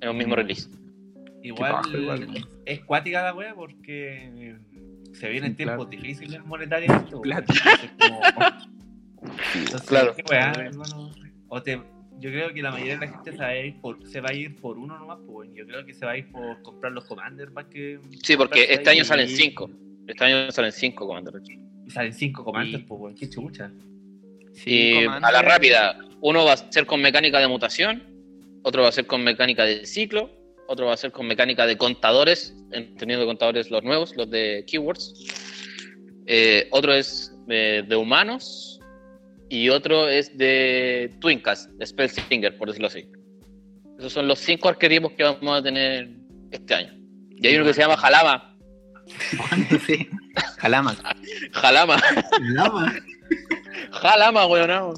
E: En un mismo release.
C: Igual,
D: paja, igual.
C: es cuática la weá porque se vienen
D: Claro.
C: tiempos difíciles weón.
D: Plata.
C: Entonces,
E: Claro.
C: weá, hermano. O te, yo creo que la mayoría de la gente se va a ir por, se va a ir por uno nomás. Pues, yo creo que se va a ir por comprar los Commanders más que.
E: Sí, porque este año salen
C: y-
E: cinco. Este año salen cinco Commander.
C: Y salen cinco Commanders,
D: Y-
C: pues, qué chucha.
D: Sí,
E: Y
D: Commander-
E: a la rápida, uno va a ser con mecánica de mutación, otro va a ser con mecánica de ciclo, otro va a ser con mecánica de contadores, entendiendo contadores los nuevos, los de keywords. Eh, otro es de, de humanos y otro es de Twincast, de Spellsinger, por decirlo así. Esos son los cinco arquetipos que vamos a tener este año. Y hay uno que se llama Jalama.
D: sí. Jalama.
E: Jalama.
A: Lama.
E: Jalama, weón. No.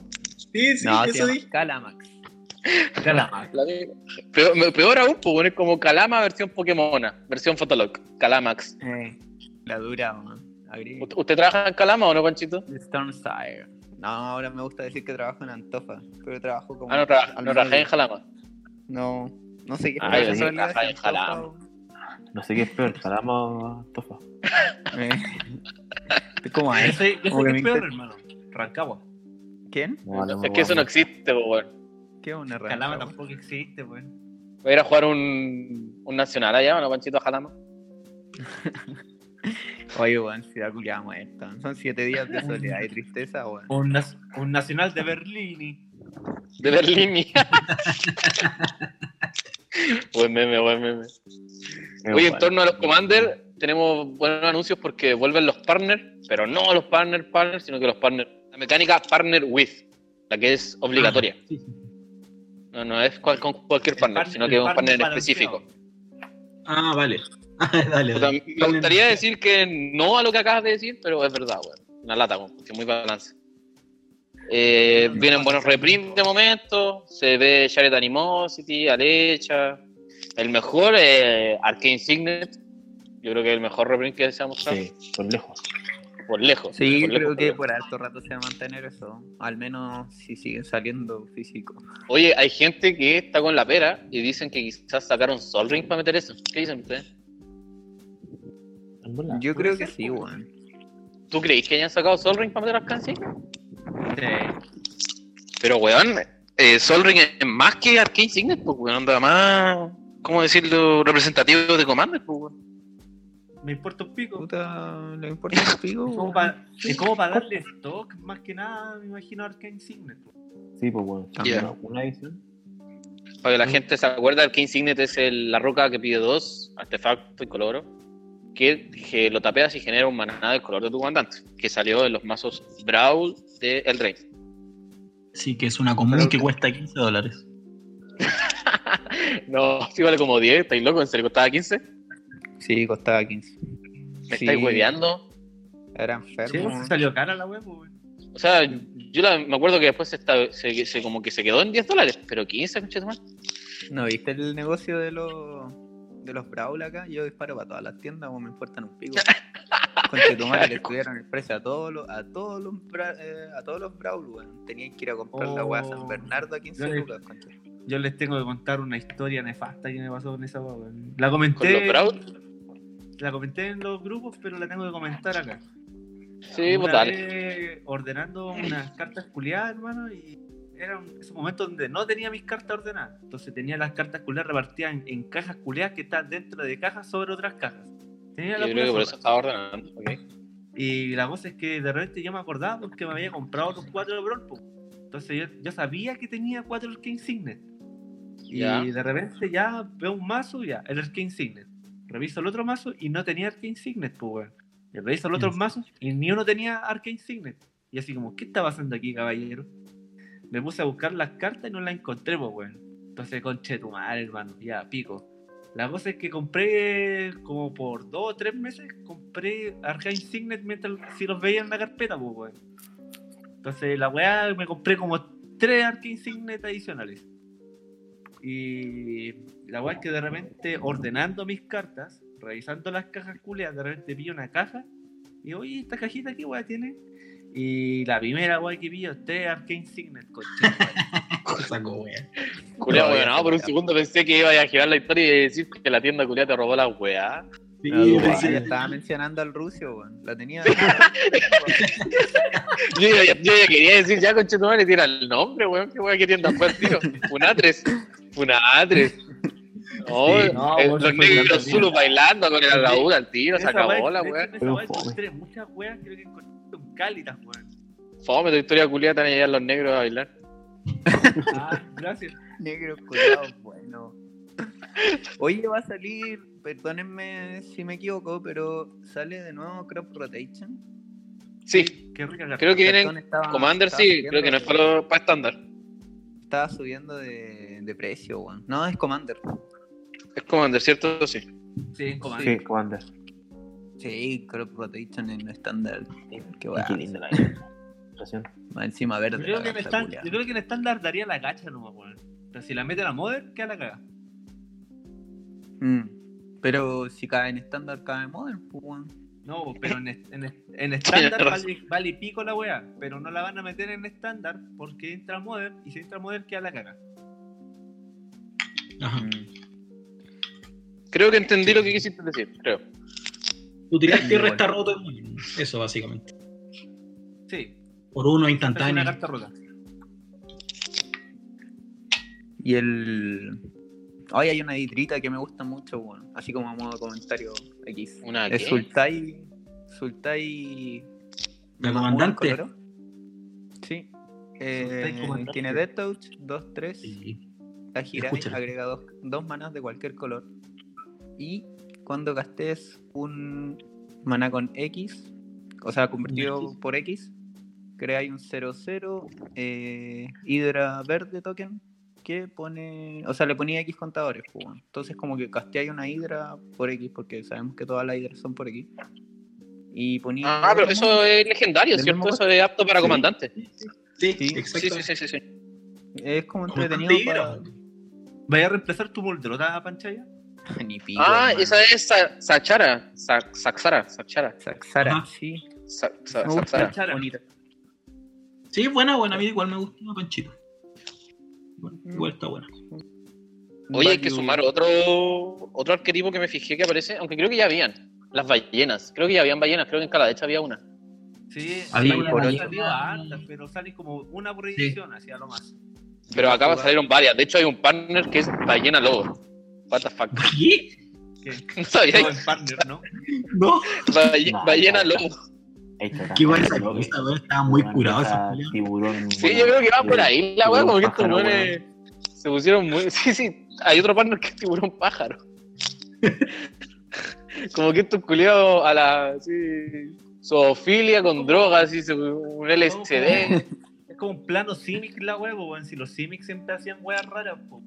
A: Sí, sí,
D: No,
A: eso dije.
D: Calamax.
C: Calama.
E: La de- Peor, peor aún, pues poner como Calama versión Pokémona, versión Fotolog, Calamax.
D: Eh, la dura, man. Agri-
E: ¿Usted, usted trabaja en Calama o no, Panchito?
D: Stormsire. No, ahora me gusta decir que trabajo en Antofa, pero trabajo como...
E: Ah, no,
D: al
E: no trabaja en. Jalama.
D: No, no sé qué
E: Ah,
B: yo
D: es si
E: en
D: Antofa
E: Jalama.
D: o-
B: No sé qué es peor, Calama o Tofa.
D: Eh, ¿Cómo
C: Yo
D: es?
C: sé, yo sé que es peor,
D: inter-
C: hermano. Rancagua.
D: ¿Quién?
B: No, no,
E: es que eso no existe, weón.
D: ¿Qué es una rancha?
C: tampoco existe, weón.
E: Voy a ir a jugar un, un nacional allá, ¿no, Panchito, a Jalama?
D: Oye, weón, ciudad culiada muerta. Son siete días de soledad y tristeza, weón.
C: Un, nas- un nacional de Berlini.
E: De Berlín. buen meme, buen meme. Oye, en torno a los Commander, tenemos buenos anuncios porque vuelven los partners, pero no los partners partners, sino que los partners. La mecánica partner with, la que es obligatoria.
A: Ah, sí, sí.
E: No, no es cual- con cualquier partner,
C: partner-
E: sino
C: el
E: que es un
C: partner
E: partner específico.
C: balanceado.
A: Ah, vale. dale,
E: O sea,
A: dale.
E: me gustaría decir que no a lo que acabas de decir, pero es verdad, weón. Una lata, weón, porque muy balance. Eh, vienen buenos reprints de momento. Se ve Jared Animosity, Alecha. El mejor, eh, Arcane Signet. Yo creo que es el mejor reprint que se ha mostrado.
B: Sí, por lejos.
E: Por lejos.
D: Sí,
E: por
D: creo
E: lejos,
D: que
E: por
D: por alto rato se va a mantener eso. Al menos si siguen saliendo físico.
E: Oye, hay gente que está con la pera y dicen que quizás sacaron Sol Ring para meter eso. ¿Qué dicen ustedes?
B: Bola.
D: Yo creo que sí,
C: pues.
D: weón.
E: ¿Tú creéis que hayan sacado Sol Ring para meter Arcane Signet?
C: Sí.
E: Pero, weón, eh, Sol Ring es más que Arcane Signet, pues, weón, anda más, ¿cómo decirlo? Representativo de Commander, pues, weón.
C: Me importa un pico.
D: Puta, le importa un pico.
C: Es como
D: weón.
C: para es como pa darle stock, más que nada, me imagino Arcane Signet.
B: Sí, pues bueno.
E: Ya.
B: Una, una edición.
E: Para que la gente se acuerde, Arcane Signet es el- la roca que pide dos, artefacto y coloro, que, que lo tapeas y genera un maná del color de tu comandante, que salió en los mazos Brawl de El Rey.
A: Sí, que es una común
D: Pero-
A: que cuesta 15 dólares.
E: no, sí vale como 10, ¿estáis loco? ¿En serio costaba 15?
D: Sí, costaba 15.
E: ¿Me
D: Sí.
E: estáis hueveando?
D: Era
C: Sí,
D: enfermo.
C: pues, salió cara la web, weón.
E: O sea, yo la- me acuerdo que después se, esta- se- se- como que se quedó en 10 dólares, pero 15, conchetumare.
D: ¿No viste el negocio de los de los Brawl acá? Yo disparo para todas las tiendas, o me importan un pico. Con tu madre le subieron el precio a todos los, a todos los eh, a todos los Brawl, weón. Tenían que ir a comprar la weá a San
C: Oh.
D: Bernardo a 15
C: Yo le-
D: lucas.
C: Yo les tengo que contar una historia nefasta que me pasó con esa weón. La
E: ¿Con
C: comenté.
E: los Brawl?
C: La comenté en los grupos, pero la tengo que comentar acá.
E: Sí, pues
C: Una
E: dale.
C: vez ordenando unas cartas culiadas, hermano, y era un, ese momento donde no tenía mis cartas ordenadas. Entonces tenía las cartas culiadas repartidas en, en cajas culiadas que están dentro de cajas sobre otras cajas. Tenía
E: Yo creo que por eso estaba ordenando, ok.
C: Y la cosa es que de repente yo me acordaba porque me había comprado los cuatro Brawl. Entonces yo, yo sabía que tenía cuatro Arcane Signet. Y
E: Ya.
C: de repente ya veo un mazo, ya, el Arcane Signet. Reviso el otro mazo y no tenía Arcane Signet, pues reviso los otros mazos y ni uno tenía Arcane Signet. Y así como, ¿qué está pasando aquí, caballero? Me puse a buscar las cartas y no las encontré, pues weón. Entonces, conche tu madre, hermano, ya, pico. La cosa es que compré como por dos o tres meses, compré Arcane Signet mientras si los veía en la carpeta, pues weón. Entonces la weá me compré como tres Arcane Signet adicionales. Y la weá es que de repente ordenando mis cartas, revisando las cajas culeas, de repente pillo una caja y oye, esta cajita qué weá tiene. Y la primera weá que pillo, tres Arcane Signet, coche.
A: Saco.
E: Culeado,
D: No,
E: weón, no, por un segundo pensé que iba a girar la historia y decir que la tienda culiada te robó la weá.
A: Sí,
D: No, weón,
A: pensé-
D: ya estaba mencionando al Rusio, weón. La tenía.
E: Yo, ya- yo quería decir, ya con madre tira el nombre, weón. ¿Qué weá que tienda fue el tiro? Funatres. Funatres. No,
C: Sí, no,
E: eh, los negros Zulos bailando con el ataúd al tiro, se acabó
C: weá-
E: la weá.
C: weá encontré muchas weas, creo que encontré cálidas, weón.
E: Fome tu historia culiada, te van a llegar los negros a bailar.
C: Ah, gracias.
D: Negro cuidado, bueno. Oye, va a salir, perdónenme si me equivoco, pero sale de nuevo Crop Rotation.
E: Sí,
C: Qué rica la
E: creo que vienen
D: estaba-
E: Commander,
D: estaba
E: sí, creo que no es para, para estándar.
D: Estaba subiendo de, de precio, weón. No, es Commander.
E: Es Commander, ¿cierto? Sí.
C: Sí, Commander.
B: Sí, Commander.
D: Sí, Crop Rotation en estándar. Qué
B: Qué
D: weá.
B: linda la ilustración.
D: Más encima verde.
C: Yo creo,
D: la
C: que en estándar,
D: culiao.
C: yo creo que en estándar daría la gacha nomás, weón. Pero si la meten a Modern, queda la caga.
D: Mm. Pero si cae en estándar, cae en Modern, pues, weón.
C: No, pero en, est- en, est- en estándar vale, vale pico la weá. Pero no la van a meter en estándar porque entra Modern y si entra Modern queda la caga.
A: Ajá.
D: Mm.
E: Creo que entendí lo que quisiste decir, creo.
A: Utilidad tierra está roto. Eso, básicamente.
C: Sí,
A: Por uno
C: es una
A: instantáneo.
C: carta rota.
D: Y el. Hoy hay una hidrita que me gusta mucho, bueno, así como a modo de comentario X.
E: ¿Una
D: Es
E: qué?
D: Sultai. Sultai.
A: ¿La comandante?
D: Sí. Eh,
C: comandante.
D: tiene Death Touch, 2, 3.
A: Sí.
D: La gira
A: Escúchala.
D: agrega dos, dos manas de cualquier color. Y cuando gastes un mana con X, o sea, convertido
A: X.
D: por X, creáis un 0-0 eh, Hydra verde token que pone, o sea, le ponía X contadores. pues, bueno. Entonces, como que casteáis una Hydra por X, porque sabemos que todas las Hydras son por X. Y ponía.
E: Ah, pero eso es legendario, ¿cierto? Eso es apto para
D: Sí.
E: comandante.
A: Sí,
D: Sí,
E: Sí,
A: exacto.
E: sí, sí, sí, sí.
D: Es como entretenido para.
C: ¿Vaya a reemplazar tu Moldrota, Panchaya?
D: Ni pico,
E: Ah,
D: hermano.
E: esa es Sa- Sachara. Sa- Saxara. Saxara.
D: Saxara,
A: Ajá.
D: sí.
E: Sa- Sa-
D: Me gusta,
E: Saxara.
D: Bonita.
A: Sí, buena, buena. A mí igual me gusta Panchito. Bueno,
D: Mm.
A: igual está buena.
E: Oye, hay que sumar otro, otro arquetipo que me fijé que aparece, aunque creo que ya habían. Las ballenas. Creo que ya habían ballenas. Creo que en Caladecha había una.
C: Sí,
A: Había
C: sí,
A: una
C: hartas, pero salen como una por edición, así a lo más.
E: Pero acá salieron varias. De hecho, hay un partner que es ballena lobo. What the fuck.
A: ¿Qué?
E: No sabía.
C: en partner, ¿no?
A: No.
E: Balle-
B: Nah,
E: ballena
B: nah, está,
A: Qué igual
B: está
A: esa
B: loco.
A: cosa, weón, estaba muy curado pelea.
B: Tiburón.
E: Sí, yo creo que va por ahí la weá, como que estos weones se pusieron muy. Sí, sí, hay otro partner que es tiburón pájaro. como que estos culiados a la. Sí, zoofilia con drogas, así, un LSD.
C: Es como un plano Simic la wea, po, weón. Si los Simics siempre hacían weas raras, po.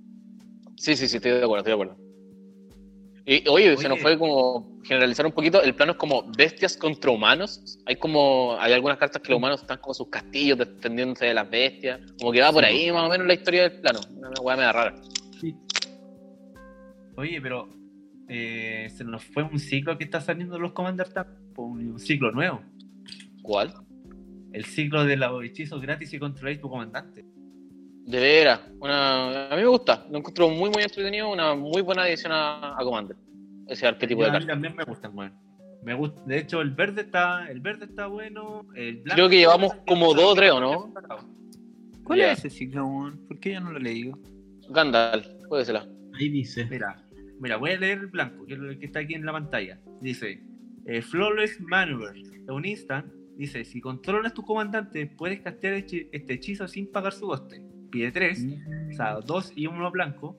E: Sí, sí, sí, estoy de acuerdo, estoy de acuerdo. Y oye, se nos fue como generalizar un poquito. El plano es como bestias contra humanos. Hay como. Hay algunas cartas que los humanos están como sus castillos defendiéndose de las bestias. Como que va por ahí más o menos la historia del plano. Una weá media rara.
C: Oye, pero eh, se nos fue un ciclo que está saliendo los Commander un, un ciclo nuevo.
E: ¿Cuál?
C: El ciclo de los hechizos gratis y controláis tu comandante.
E: De veras, una... a mí me gusta, lo encuentro muy muy entretenido, una muy buena adición a, a Commander, ese arquetipo de
C: a mí
E: carta.
C: también me gustan, weón. Me gusta, de hecho, el verde está, el verde está bueno. El blanco
E: Creo que llevamos como dos o tres, ¿o no?
D: ¿Cuál es ese ciclo, weón? ¿Por qué yo no lo he leído?
E: Gandalf, puede ser.
A: Ahí dice.
C: Mira, mira, voy a leer el blanco, que es el que está aquí en la pantalla. Dice, eh, Flawless Maneuver, de un instant, dice, si controlas tu comandante, puedes castear este hechizo sin pagar su coste. Pide 3, o sea, 2 y 1 blanco.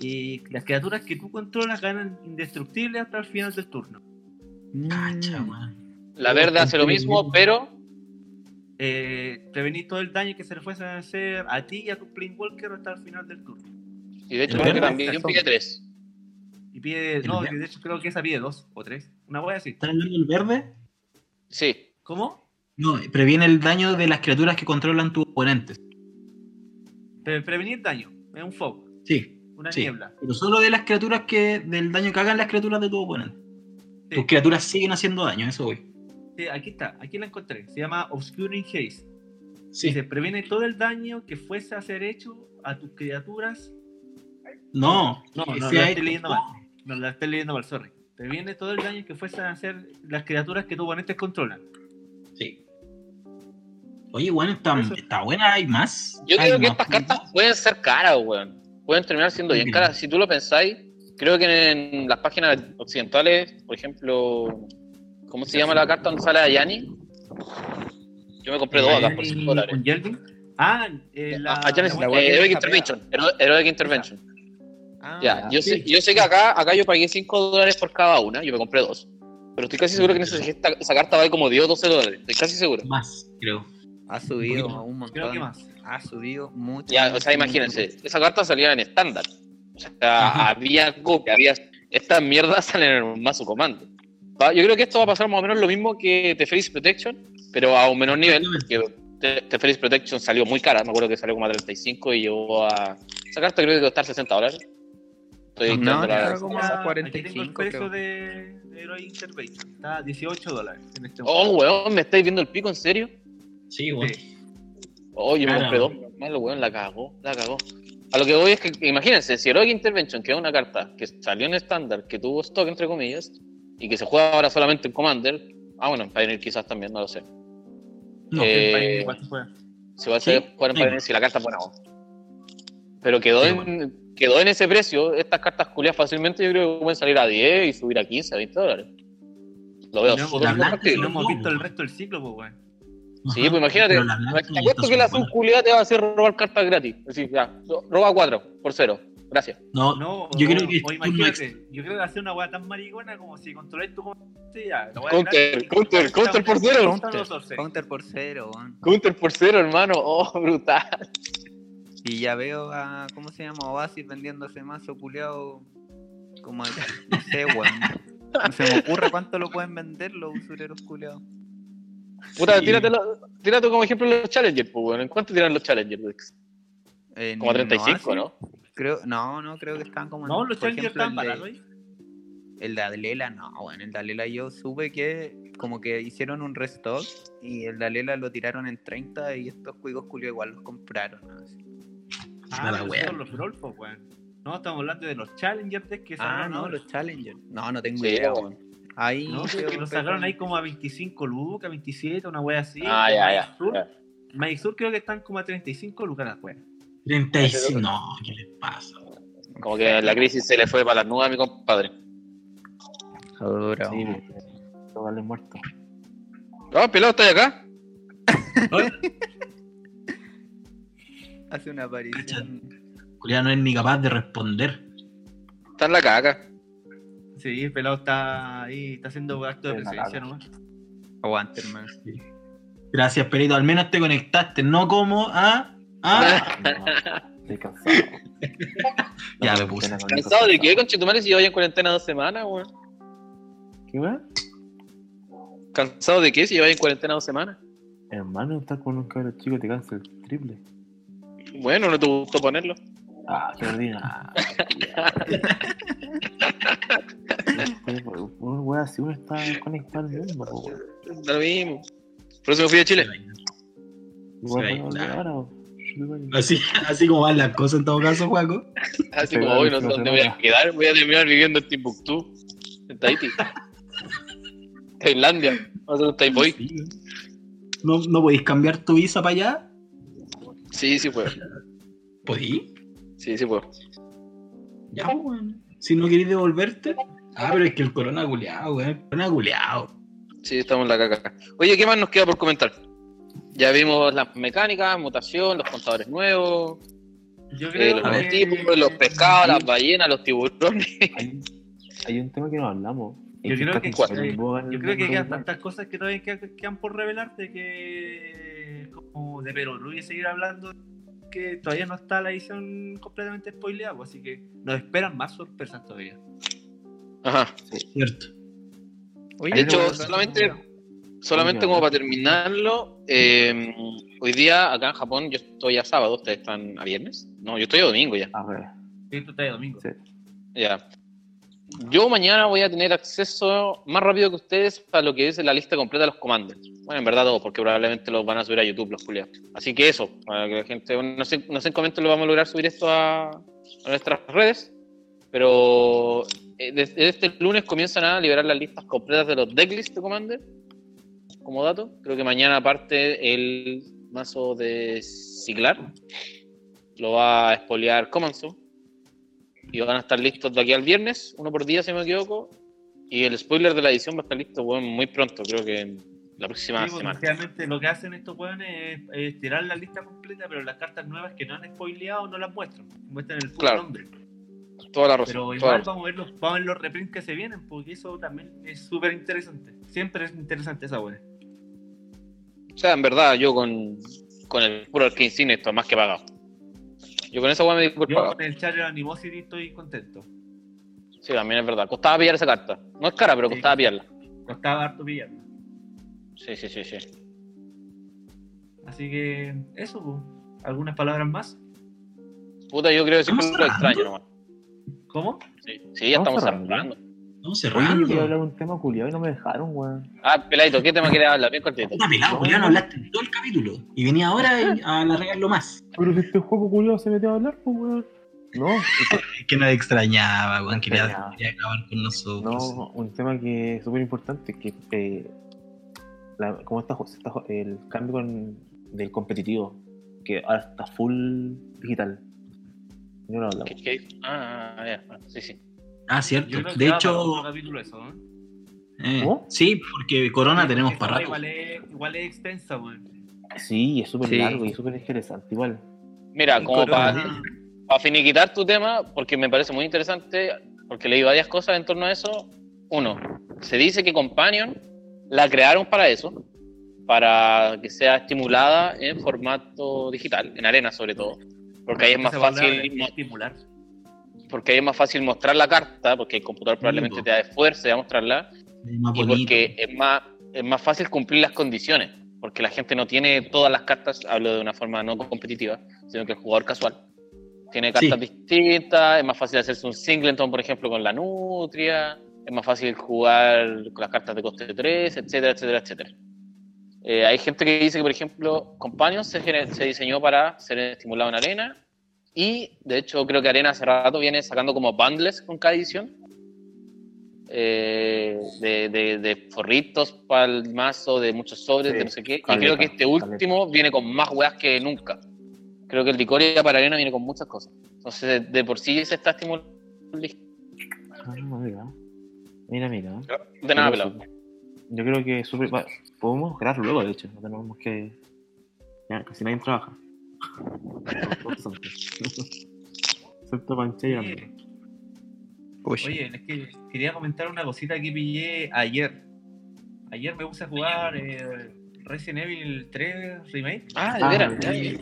C: Y las criaturas que tú controlas ganan indestructibles hasta el final del turno.
A: Cacha,
D: Mm.
E: La verde hace lo mismo, pero
C: Eh, prevenir todo el daño que se le fuese a hacer a ti y a tu Planewalker hasta el final del turno.
E: y de hecho
A: El
E: creo que
A: verde
E: también pide tres.
C: Y pide,
A: El
C: no, de hecho creo que esa pide 2 o 3. Una wea así.
A: ¿Estás hablando del verde?
E: Sí,
C: ¿Cómo?
A: No, previene el daño de las criaturas que controlan tus oponentes.
C: Pre- prevenir daño, es un fog,
A: Sí,
C: una
A: Sí.
C: niebla.
A: pero solo de las criaturas que. del daño que hagan las criaturas de tu oponente.
C: Sí.
A: Tus criaturas siguen haciendo daño, eso voy.
C: Sí, aquí está, aquí la encontré. Se llama Obscuring Haze.
A: Sí.
C: Dice, previene todo el daño que fuese a ser hecho a tus criaturas.
A: No,
C: No, no,
A: sea
C: la estoy leyendo mal. No la estoy leyendo mal, sorry. Previene todo el daño que fuese a hacer las criaturas que tus oponentes controlan.
A: Oye, bueno, está, está buena, hay más.
E: yo
A: Hay
E: creo que estas cartas pueden ser caras, weón. Pueden terminar siendo bien caras. Si tú lo pensáis, creo que en las páginas occidentales, por ejemplo, ¿cómo se llama la carta donde sale a Yanni? Yo me compré dos acá por 5 dólares.
C: Ah, eh, la,
E: Ah, Janis-
C: la
E: eh, Heroic
C: es
E: Intervention. Hero- Heroic Intervention.
D: Ah,
E: Ya, yo,
A: sí.
E: sé, yo sé que acá, acá yo pagué 5 dólares por cada una, yo me compré dos. Pero estoy casi seguro que en esa, esta- esa carta vale como 10 o 12 dólares. Estoy casi seguro.
A: Más, creo.
D: Ha subido
A: poquito.
D: un montón.
C: Creo que más.
D: Ha subido mucho.
E: Ya, o sea, imagínense,
D: mucho.
E: esa carta salía en estándar. O sea,
A: Ajá.
E: había copia, había. Estas mierdas salen en un mazo comando. Yo creo que esto va a pasar más o menos lo mismo que Teferi's Protection, pero a un menor nivel, porque Te- Teferi's Protection salió muy cara, me acuerdo que salió como a 35 y llegó a. Esa carta creo que costar 60 dólares. Estoy
D: No,
E: la-
D: era como
C: Ah,
D: 45,
C: Aquí tengo el precio de, de Heroic Intervention. Está a 18 dólares en este
E: Oh, weón, ¿me estáis viendo el pico en serio?
A: Sí.
E: Oh, yo me dos. Malo, weón, la cagó, la cagó. A lo que voy es que, imagínense, si Heroic Intervention, que es una carta que salió en estándar, que tuvo stock, entre comillas, y que se juega ahora solamente en Commander, ah, bueno, en Pioneer quizás también, no lo sé.
A: No,
E: Eh,
C: igual se juega.
E: Se va a hacer jugar en. Pioneer si la carta es buena. Pero quedó,
A: Sí,
E: en, quedó en ese precio. Estas cartas culiadas fácilmente yo creo que pueden salir a 10 y subir a 15, a 20 dólares. Lo veo
C: No,
E: súper.
C: No hemos visto el resto del ciclo, pues, weón.
E: Sí,
A: Ajá,
E: pues imagínate. Te apuesto que la subculiada te va a hacer robar cartas gratis. Así, ya, roba 4 por 0. Gracias.
A: No,
C: No,
A: yo creo que
C: o
A: es
C: imagínate, yo creo que hacer una weá tan maricona como si controláis tu ya. weá
E: Counter, counter, counter por cero.
C: Counter
D: por cero, weón.
E: Counter por 0, hermano. Oh, brutal.
D: Y ya veo a, ¿cómo se llama? Oasis vendiendo ese mazo culeado como, no sé, weón. No se me ocurre cuánto lo pueden vender los usureros culeados.
E: Puta,
A: Sí.
E: tírate como ejemplo los Challengers, pues, bueno. ¿En cuánto tiran los Challengers? Dex?
D: En
E: Como a 35,
D: Oasis,
E: ¿no?
D: Creo, no, no, creo que están como en-
C: No, los Challengers estaban
D: el
C: baratos
D: de,
C: ahí.
D: el de Alela, no, bueno, el de Alela yo supe que como que hicieron un restock y el de Alela lo tiraron en 30 y estos cuigos culiados igual los compraron. ¿no? Así.
C: Ah,
A: la wea.
C: son los pues, weón. No, estamos hablando de los Challengers que
D: Ah, no, los Challengers. No, no tengo
E: Sí,
D: idea,
E: weón.
D: Ahí
C: No, que sacaron ahí como a 25 lucas, 27, una wea así.
E: Ah, ya, ya.
C: Sur-
E: ya.
C: Creo que están como a 35 lucas las weas.
A: 35. No, ¿qué les pasa?
E: Como que la crisis se le fue para las nubes a mi compadre.
D: Ahora,
B: Sí,
D: weón.
B: pues, vale muerto.
E: Ah, pelado, ¿estás acá?
D: hace una aparición.
A: Julián no es ni capaz de responder.
E: Está en la caca.
C: Sí, el pelado está ahí, está haciendo acto de presencia nomás.
D: Aguante, hermano.
A: Gracias, Perito. Al menos te conectaste, no como a. a...
B: No, estoy cansado.
A: Ya
B: No,
A: me puse.
E: ¿Cansado de qué, conchetumare, si llevo ya en cuarentena dos semanas, weón?
B: ¿Qué weón?
E: ¿Cansado de qué, si llevo ya en cuarentena dos semanas?
B: Hermano, estar con un cabro chico te cansa el triple.
E: Bueno, ¿no te gustó ponerlo?
B: Ah, qué ordinario. Uno, weón, así uno está conectado al mundo, po, weón.
E: Da lo mismo. Por eso me fui de Chile.
B: Igual ahora.
A: Así, así como van las cosas en todo caso, Juaco.
E: Así como hoy, no sé dónde voy a quedar. Voy a terminar viviendo en Timbuktu, en Tahiti. Tailandia. A hacer un Taiboy.
A: Sí. ¿No, ¿No podéis cambiar tu visa para allá?
E: Sí, sí puedo.
A: ¿Podí?
E: Sí, sí puedo.
A: Ya, pues, weón. Si no queréis devolverte. Ah, pero es que el corona guleado, weón. El corona guleado.
E: Sí, estamos en la caca. Oye, ¿qué más nos queda por comentar? Ya vimos las mecánicas, mutación, los contadores nuevos,
C: Yo
E: eh, los
A: ver.
E: tipos, los pescados, las ballenas, los tiburones.
B: Hay, hay un tema que no hablamos.
C: Yo creo que- eh, Yo creo que quedan tantas cosas que todavía quedan, quedan por revelarte que como de Perú y seguir hablando que todavía no está la edición completamente spoileada, pues, así que nos esperan más sorpresas todavía.
E: Ajá.
A: Cierto.
D: Oye,
E: De hecho, solamente, solamente como
B: a
E: para terminarlo, eh, hoy día acá en Japón yo estoy a sábado, ¿ustedes están a viernes? No, yo estoy a domingo ya.
B: A ver,
C: Sí, Esto está de domingo.
B: Sí.
E: Ya. Yo mañana voy a tener acceso más rápido que ustedes a lo que es la lista completa de los comandos. Bueno, en verdad todos, porque probablemente los van a subir a YouTube los culiados. Así que eso, para que la gente, no sé, no sé momento lo vamos a lograr subir esto a, nuestras redes, pero eh, desde este lunes comienzan a liberar las listas completas de los decklists de Commander, como dato. Creo que mañana aparte el mazo de Siglar lo va a espolear Comanso y van a estar listos de aquí al viernes, uno por día si no me equivoco, y el spoiler de la edición va a estar listo bueno, muy pronto, creo que la próxima
C: Sí, porque
E: semana.
C: lo que hacen estos weones es, es tirar la lista completa, pero las cartas nuevas que no han spoileado no las muestran. Muestran el puro
E: Claro.
C: nombre.
E: Toda la razón.
C: Pero igual vamos a ver los, vamos a ver los reprints que se vienen, porque eso también es súper interesante. Siempre es interesante esa weá.
E: O sea, en verdad, yo con, con el puro Arcane estoy más que pagado. Yo con esa weá me di por
C: Yo
E: pagado.
C: con el Charger Animosity estoy contento.
E: Sí, también es verdad. Costaba pillar esa carta. No es cara, pero
C: Sí.
E: costaba pillarla.
C: Costaba harto pillarla.
E: Sí, sí, sí, sí.
C: Así que eso, pues. ¿algunas palabras más?
E: Puta, yo creo que
A: ¿Estamos
E: lo extraño
A: cerrando?
E: nomás.
C: ¿Cómo?
E: Sí, sí ya estamos
B: Estamos cerrando.
E: cerrando.
B: Oye, yo hablar un tema culiado y no me dejaron, weón.
E: Ah, peladito, ¿qué tema quieres hablar? Bien cortito.
A: Puta pelado, Julián, hablaste en todo el capítulo. Y venía ahora a alargarlo más.
B: Pero si este juego culiado se metió a hablar, pues, weón. No,
A: Es que nos extrañaba, weón. Quería, quería acabar con nosotros.
B: no, un tema que es súper importante, que eh, la, cómo está, está el cambio con, del competitivo, que ahora está full digital. No lo hablamos.
E: Ah, ah, ya, ah, sí, sí.
A: Ah,
C: Yo
A: cierto.
C: creo que
A: De
C: para
A: hecho,
C: capítulo eso, ¿no?
A: eh, sí, porque Corona
C: Sí,
A: tenemos para rato.
C: Igual es, igual es extensa, weón.
B: Sí, es súper
D: Sí.
B: largo y es súper interesante. Igual.
E: Mira, como para
D: Corona-
E: finiquitar tu tema, porque me parece muy interesante, porque leí varias cosas en torno a eso. Uno, se dice que Companion la crearon para eso, para que sea estimulada en formato digital, en arena sobre todo, porque ahí es más fácil
C: es estimular.
E: Porque es más fácil mostrar la carta, porque el computador probablemente te da esfuerzo a mostrarla,
A: Es más
E: y porque es más, es más fácil cumplir las condiciones, porque la gente no tiene todas las cartas, hablo de una forma no competitiva, sino que el jugador casual. Tiene cartas distintas, es más fácil hacerse un singleton, por ejemplo, con la nutria, es más fácil jugar con las cartas de coste 3, etcétera, etcétera, etcétera. Eh, hay gente que dice que, por ejemplo, Companion se, se diseñó para ser estimulado en arena, y de hecho creo que Arena hace rato viene sacando como bundles con cada edición, eh, de, de, de forritos para el mazo, de muchos sobres,
B: Sí,
E: de no sé qué. Y creo que este
B: caleta.
E: último viene con más weas que nunca. Creo que el Licoria para Arena viene con muchas cosas. Entonces, de, por sí se está estimulando.
B: Ah, mira. Mira, mira.
E: De nada,
B: Yo
E: pelado.
B: creo- Yo creo que va, Podemos crearlo luego, de hecho. No tenemos que. Ya, casi nadie trabaja. Excepto
C: Oye, Oye, es que quería comentar una cosita que pillé ayer. Ayer me puse a jugar eh, Resident Evil 3 Remake
E: Ah, de
B: Ah,
E: veras.
C: y,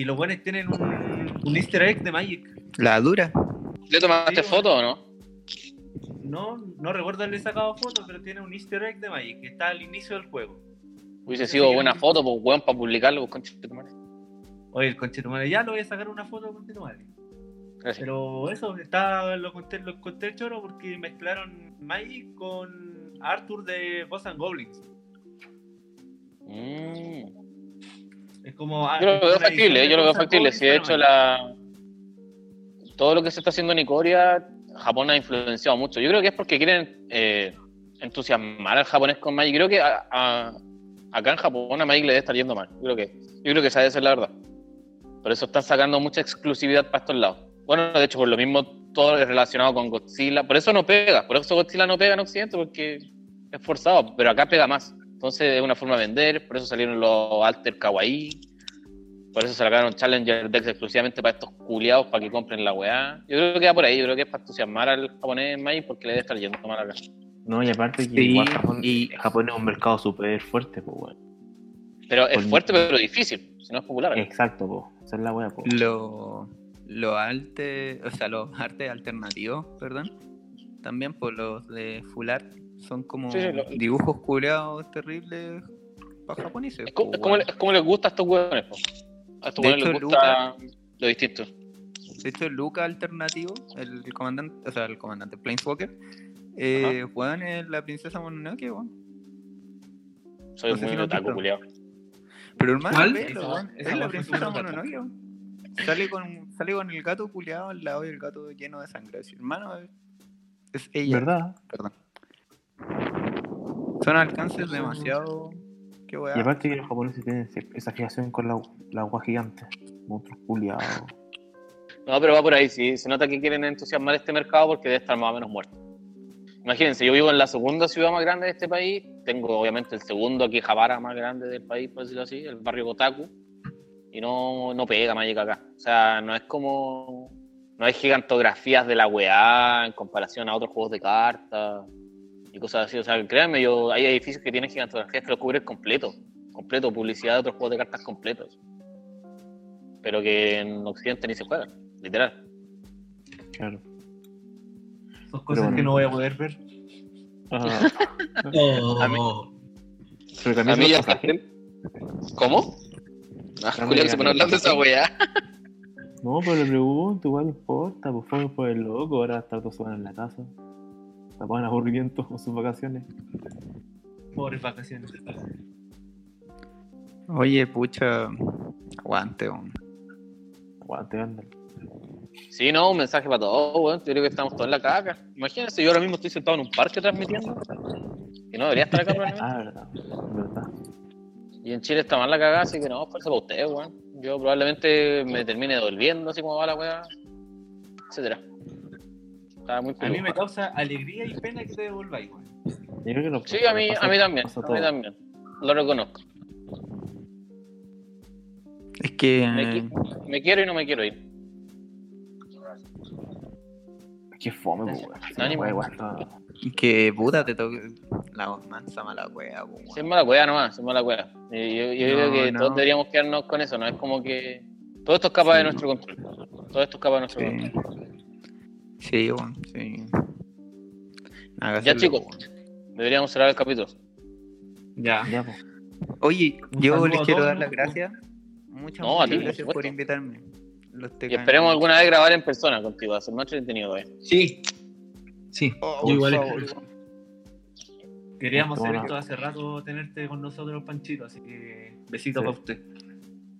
C: y los buenos tienen un, un easter egg de Magic.
D: la dura.
E: ¿Le tomaste
C: Sí,
E: foto o no?
C: No, no recuerdo haberle sacado fotos, pero tiene un easter egg de Magic que está al inicio del juego.
E: Hubiese sido buena foto, pues, weón, para publicarlo, pues, concha de.
C: Oye, el conchetumare, ya lo voy a sacar una foto con madre.
E: Gracias.
C: Pero eso, está, lo conté, lo encontré choro porque mezclaron Magic con Arthur de Ghosts and Goblins.
E: Mm.
C: Es como. ah,
E: Yo lo veo factible,
C: de
E: yo lo veo factible. Si de hecho la todo lo que se está haciendo en Icoria, Japón ha influenciado mucho. Yo creo que es porque quieren eh, entusiasmar al japonés con Magic. Creo que a- a- acá en Japón a Magic le debe estar yendo mal. Yo creo que, yo creo que esa debe ser la verdad. Por eso están sacando mucha exclusividad para estos lados. Bueno, de hecho, por lo mismo todo es relacionado con Godzilla. Por eso no pega. Por eso Godzilla no pega en Occidente, porque es forzado. Pero acá pega más. Entonces es una forma de vender. Por eso salieron los Alter Kawaii. Por eso sacaron Challenger Decks exclusivamente para estos culiados para que compren la weá. Yo creo que va por ahí, yo creo que es para entusiasmar al japonés en Magic porque le debe estar yendo mal acá.
B: No, y aparte que
D: Sí,
B: igual Japón,
D: y-
B: Japón es un mercado súper fuerte, pues, weón.
E: Pero es fuerte pero difícil, si no es popular.
B: Exacto, pues. Esa es la pues.
D: Lo, lo arte, o sea, los artes alternativos, perdón, también por los de Full Art son como
E: Sí, sí, lo-
D: dibujos culeados terribles para japoneses.
E: Es, co-
D: po,
E: es como, es como les gusta a estos weones, po. A estos
D: De
E: weones les gusta lo distinto.
D: De hecho, el Luca alternativo, el, comandante, o sea, el comandante Planeswalker, eh, weón, es la princesa Mononoke, weón.
E: Soy
D: No sé
E: muy otaku, culiao.
D: Pero hermano,
A: ¿Cuál?
D: velo,
C: Esa-
D: Es la princesa Mononoke. Sale con, sale con el gato culeado al lado y el gato lleno de sangre. Así, hermano, es- ella.
B: ¿Verdad?
D: Perdón. Son alcances demasiado. Qué weá.
B: Y aparte que los japoneses tienen esa fijación con la, la agua gigante. Monstruos culiados.
E: No, pero va por ahí, sí. Se nota que quieren entusiasmar este mercado porque debe estar más o menos muerto. Imagínense, yo vivo en la segunda ciudad más grande de este país. Tengo obviamente el segundo aquí, Javara, más grande del país, por decirlo así, el barrio Kotaku. Y no, no pega Magic acá. O sea, no es como. No hay gigantografías de la weá en comparación a otros juegos de cartas y cosas así. O sea, créanme, yo, hay edificios que tienen gigantografías que lo cubren completo. Completo, publicidad de otros juegos de cartas completos. Pero que en Occidente ni se juegan, literal.
B: Claro.
C: Son cosas
B: bueno.
C: que no voy a poder ver.
A: Oh,
E: A mí-
B: pero
E: A
B: también
E: mí
B: los
E: ya. ¿Cómo? Ah,
B: A mí
E: Julián se pone a hablar de esa weá.
B: No, pero le pregunto, igual no importa, pues fue por el loco, ahora a estar dos semanas en la casa. Tapaban aburrimiento con sus vacaciones.
C: Pobres vacaciones.
D: Oye, pucha. Aguante, weón.
B: Aguante, ándale.
E: Sí, no, un mensaje para todos, weón. Yo creo que estamos todos en la caca. Imagínense, yo ahora mismo estoy sentado en un parque transmitiendo. Y no debería estar acá probablemente.
B: Ah, verdad, verdad.
E: Y en Chile está mal la cagada, así que no, fuerza para ustedes, weón. Yo probablemente me termine volviendo así como va la weá, etcétera. Estaba muy
C: A mí me causa alegría y pena que te devolváis, weón.
B: Yo creo que no-
E: Sí, a mí,
B: pasa-
E: a mí también, a mí también. Lo reconozco.
D: Es que.
E: Me, qui- me quiero y no me quiero ir.
B: Qué fome, pues, weón.
E: No, ni
B: Sí, weón, weón.
D: Que puta te toque la mansa mala wea,
E: Si es
D: weón.
E: mala cueva nomás, es mala cueva. Y Yo, yo
D: No,
E: creo que
D: no.
E: todos deberíamos quedarnos con eso, ¿no? Es como que todo esto escapa de
D: Sí.
E: nuestro control. Todo esto escapa de nuestro
D: Sí.
E: control.
D: Sí, weón, sí. Nada
E: Ya, chicos.
D: weón.
E: Deberíamos cerrar el capítulo.
C: Ya.
B: Ya.
D: Oye, yo les quiero dar las gracias. Muchas,
E: No,
D: muchas
E: ti,
D: gracias por invitarme. Los
E: Y esperemos alguna vez grabar en persona contigo, ser más entretenido, eh.
A: Sí. Sí.
D: Oh,
A: Yo igual.
C: Queríamos hacer esto hace rato, tenerte con nosotros, Panchito, así que besito
B: Sí.
C: para usted.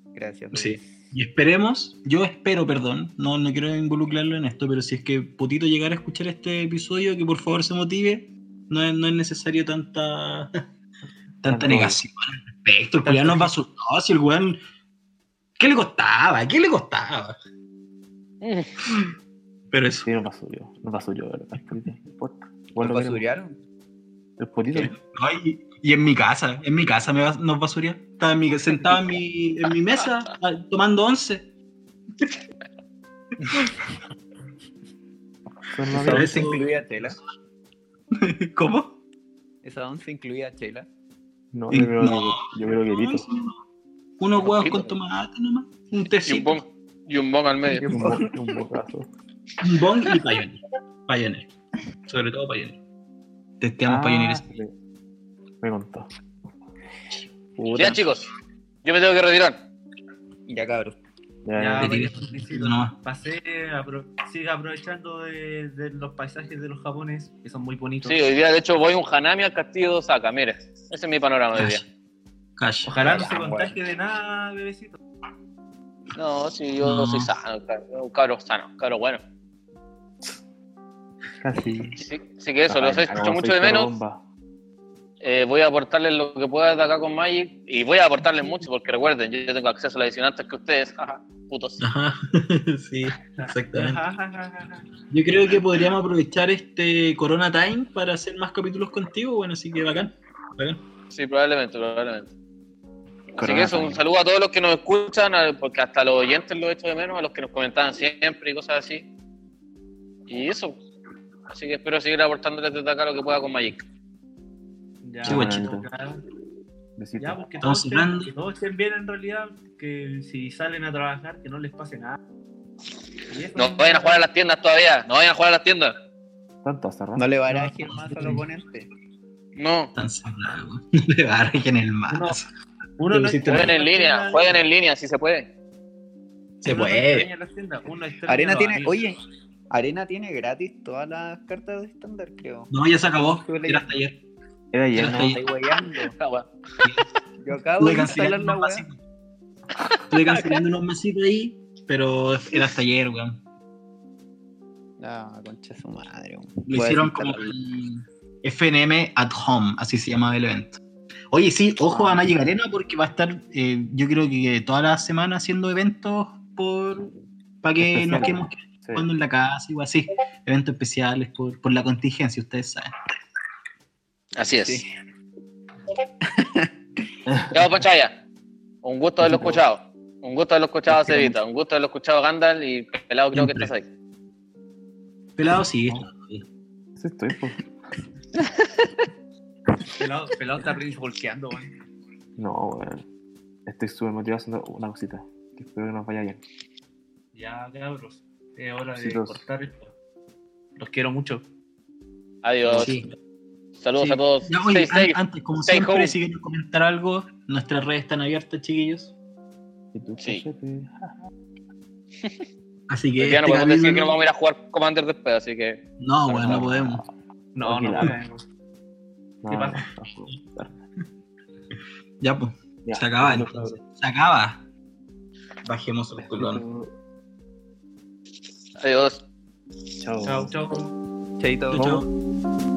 D: Gracias.
A: Sí. Y esperemos, yo espero, perdón, no, no quiero involucrarlo en esto, pero si es que Putito llegara a escuchar este episodio, que por favor se motive, no es, no es necesario tanta tanta negación al respecto. El nos va a asustar. No, si el weón. ¿Qué le costaba? ¿Qué le costaba? Pero eso.
B: Sí, no pasó yo. No pasó yo, ¿verdad? No importa.
D: ¿Lo
B: lo
D: basurearon?
B: El polito.
A: No, y, y en mi casa, en mi casa me nos basuría. Estaba en mi, sentado en mi, en mi mesa ah, tomando once.
B: Los
D: ¿Esa once incluía chela?
A: ¿Cómo?
D: ¿Esa once incluía chela?
B: No, yo creo
A: No.
B: que, yo creo que.
A: Unos huevos con tomate nomás. Un
E: Y un
A: tecito.
E: bong, y un bong al medio.
B: Un, bo- un bocazo.
A: Un bong y Pioneer. Pioneer. Sobre todo Pioneer. Testeamos
B: Ah,
A: Pioneer.
B: sí. Me contó.
E: Ya, chicos, yo me tengo que retirar.
D: Ya, cabros.
B: Ya,
C: Ya,
B: ya.
A: Retire.
C: Panchito,
A: No.
C: pasé, apro- sigue aprovechando de, de los paisajes de los japones, que son muy bonitos.
E: Sí, hoy día, de hecho, voy a un Hanami al castillo de Osaka, mire. Ese es mi panorama de hoy día.
A: Cash.
C: Ojalá no se
D: bueno.
C: contagie de nada, bebecito.
E: No, sí, yo
A: No.
E: soy sano, cab- un cabro sano, cabro bueno.
B: Casi.
E: Sí, sí que eso, los echo
B: hagamos
E: mucho de menos. Eh, voy a aportarles lo que pueda de acá con Magic y voy a aportarles mucho porque recuerden, yo, tengo acceso a la edición antes que ustedes, jaja, putos.
A: Ajá. sí, exactamente.
C: Ajá.
A: Yo creo que podríamos aprovechar este Corona Time para hacer más capítulos contigo. Bueno, así que bacán. bacán.
E: Sí, probablemente, probablemente. Así que eso, un saludo a todos los que nos escuchan, porque hasta los oyentes los echo de menos, a los que nos comentaban siempre y cosas así. Y eso. Así que espero seguir aportándoles desde acá lo que pueda con Magic.
C: Ya,
A: Sí, guachito.
C: ya, porque
A: Estamos
C: todos, estén, que todos estén bien en realidad, que si salen a trabajar, que no les pase nada.
E: No vayan a jugar a las tiendas todavía, no vayan a jugar a las tiendas.
B: Tanto cerrado.
D: No le barajen más al oponente.
E: No,
A: Tan cerrado. No le barren el más.
C: Uno no
E: jueguen en línea, jueguen en línea si se puede.
A: Se
C: uno
A: puede.
D: Arena tiene, oye, Arena tiene gratis todas las cartas de estándar, creo.
A: No, ya se acabó. Era hasta ayer.
B: Era ayer.
D: Estoy.
E: Ah.
D: Yo acabo
A: Estuve
D: de la
A: masitos. Estuve cancelando unos masitos ahí, pero era hasta ayer, weón.
D: Ah, concha de su madre. weón.
A: Lo hicieron como el FNM at Home, así se llamaba el evento. Oye, sí, ojo a Magic Arena porque va a estar, eh, yo creo que toda la semana haciendo eventos por para que nos quedemos
B: Sí.
A: jugando en la casa, igual así, eventos especiales por, por la contingencia, ustedes saben.
E: Así es.
D: Sí.
E: Ya, Pachaya. Un gusto haberlo escuchado. Un gusto haberlo escuchado a Cevita. Un gusto haberlo escuchado Gandalf y Pelado creo que estás ahí.
A: Pelado sí.
B: Sí, estoy, pues.
C: Pelado, pelado está volqueando, weón.
B: No, weón. Estoy súper motivado haciendo una cosita. Que espero que nos vaya bien.
C: Ya, cabros. Es hora de cortar esto. Los quiero mucho.
E: Adiós.
A: Sí.
E: Saludos
A: Sí.
E: a todos.
A: Ya, oye,
E: Stay safe.
A: an- antes, como
E: Stay
A: siempre,
E: home.
A: si quieren comentar algo, nuestras redes están abiertas, chiquillos.
B: Y tú,
E: Sí.
A: Así que
E: día no
A: este
E: podemos decir que
A: capítulo-
E: no vamos a ir a jugar Commander después, así que.
A: No, bueno, no podemos.
C: No, no, podemos.
B: No,
C: ¿Qué pasa?
B: no, no.
A: Ya, pues.
B: Ya.
A: Se acaba,
B: No,
A: entonces. Se acaba. Bajemos el culón.
E: Adiós.
B: Chao.
C: Chao, chao.
D: Chaito.
A: Chao, chao.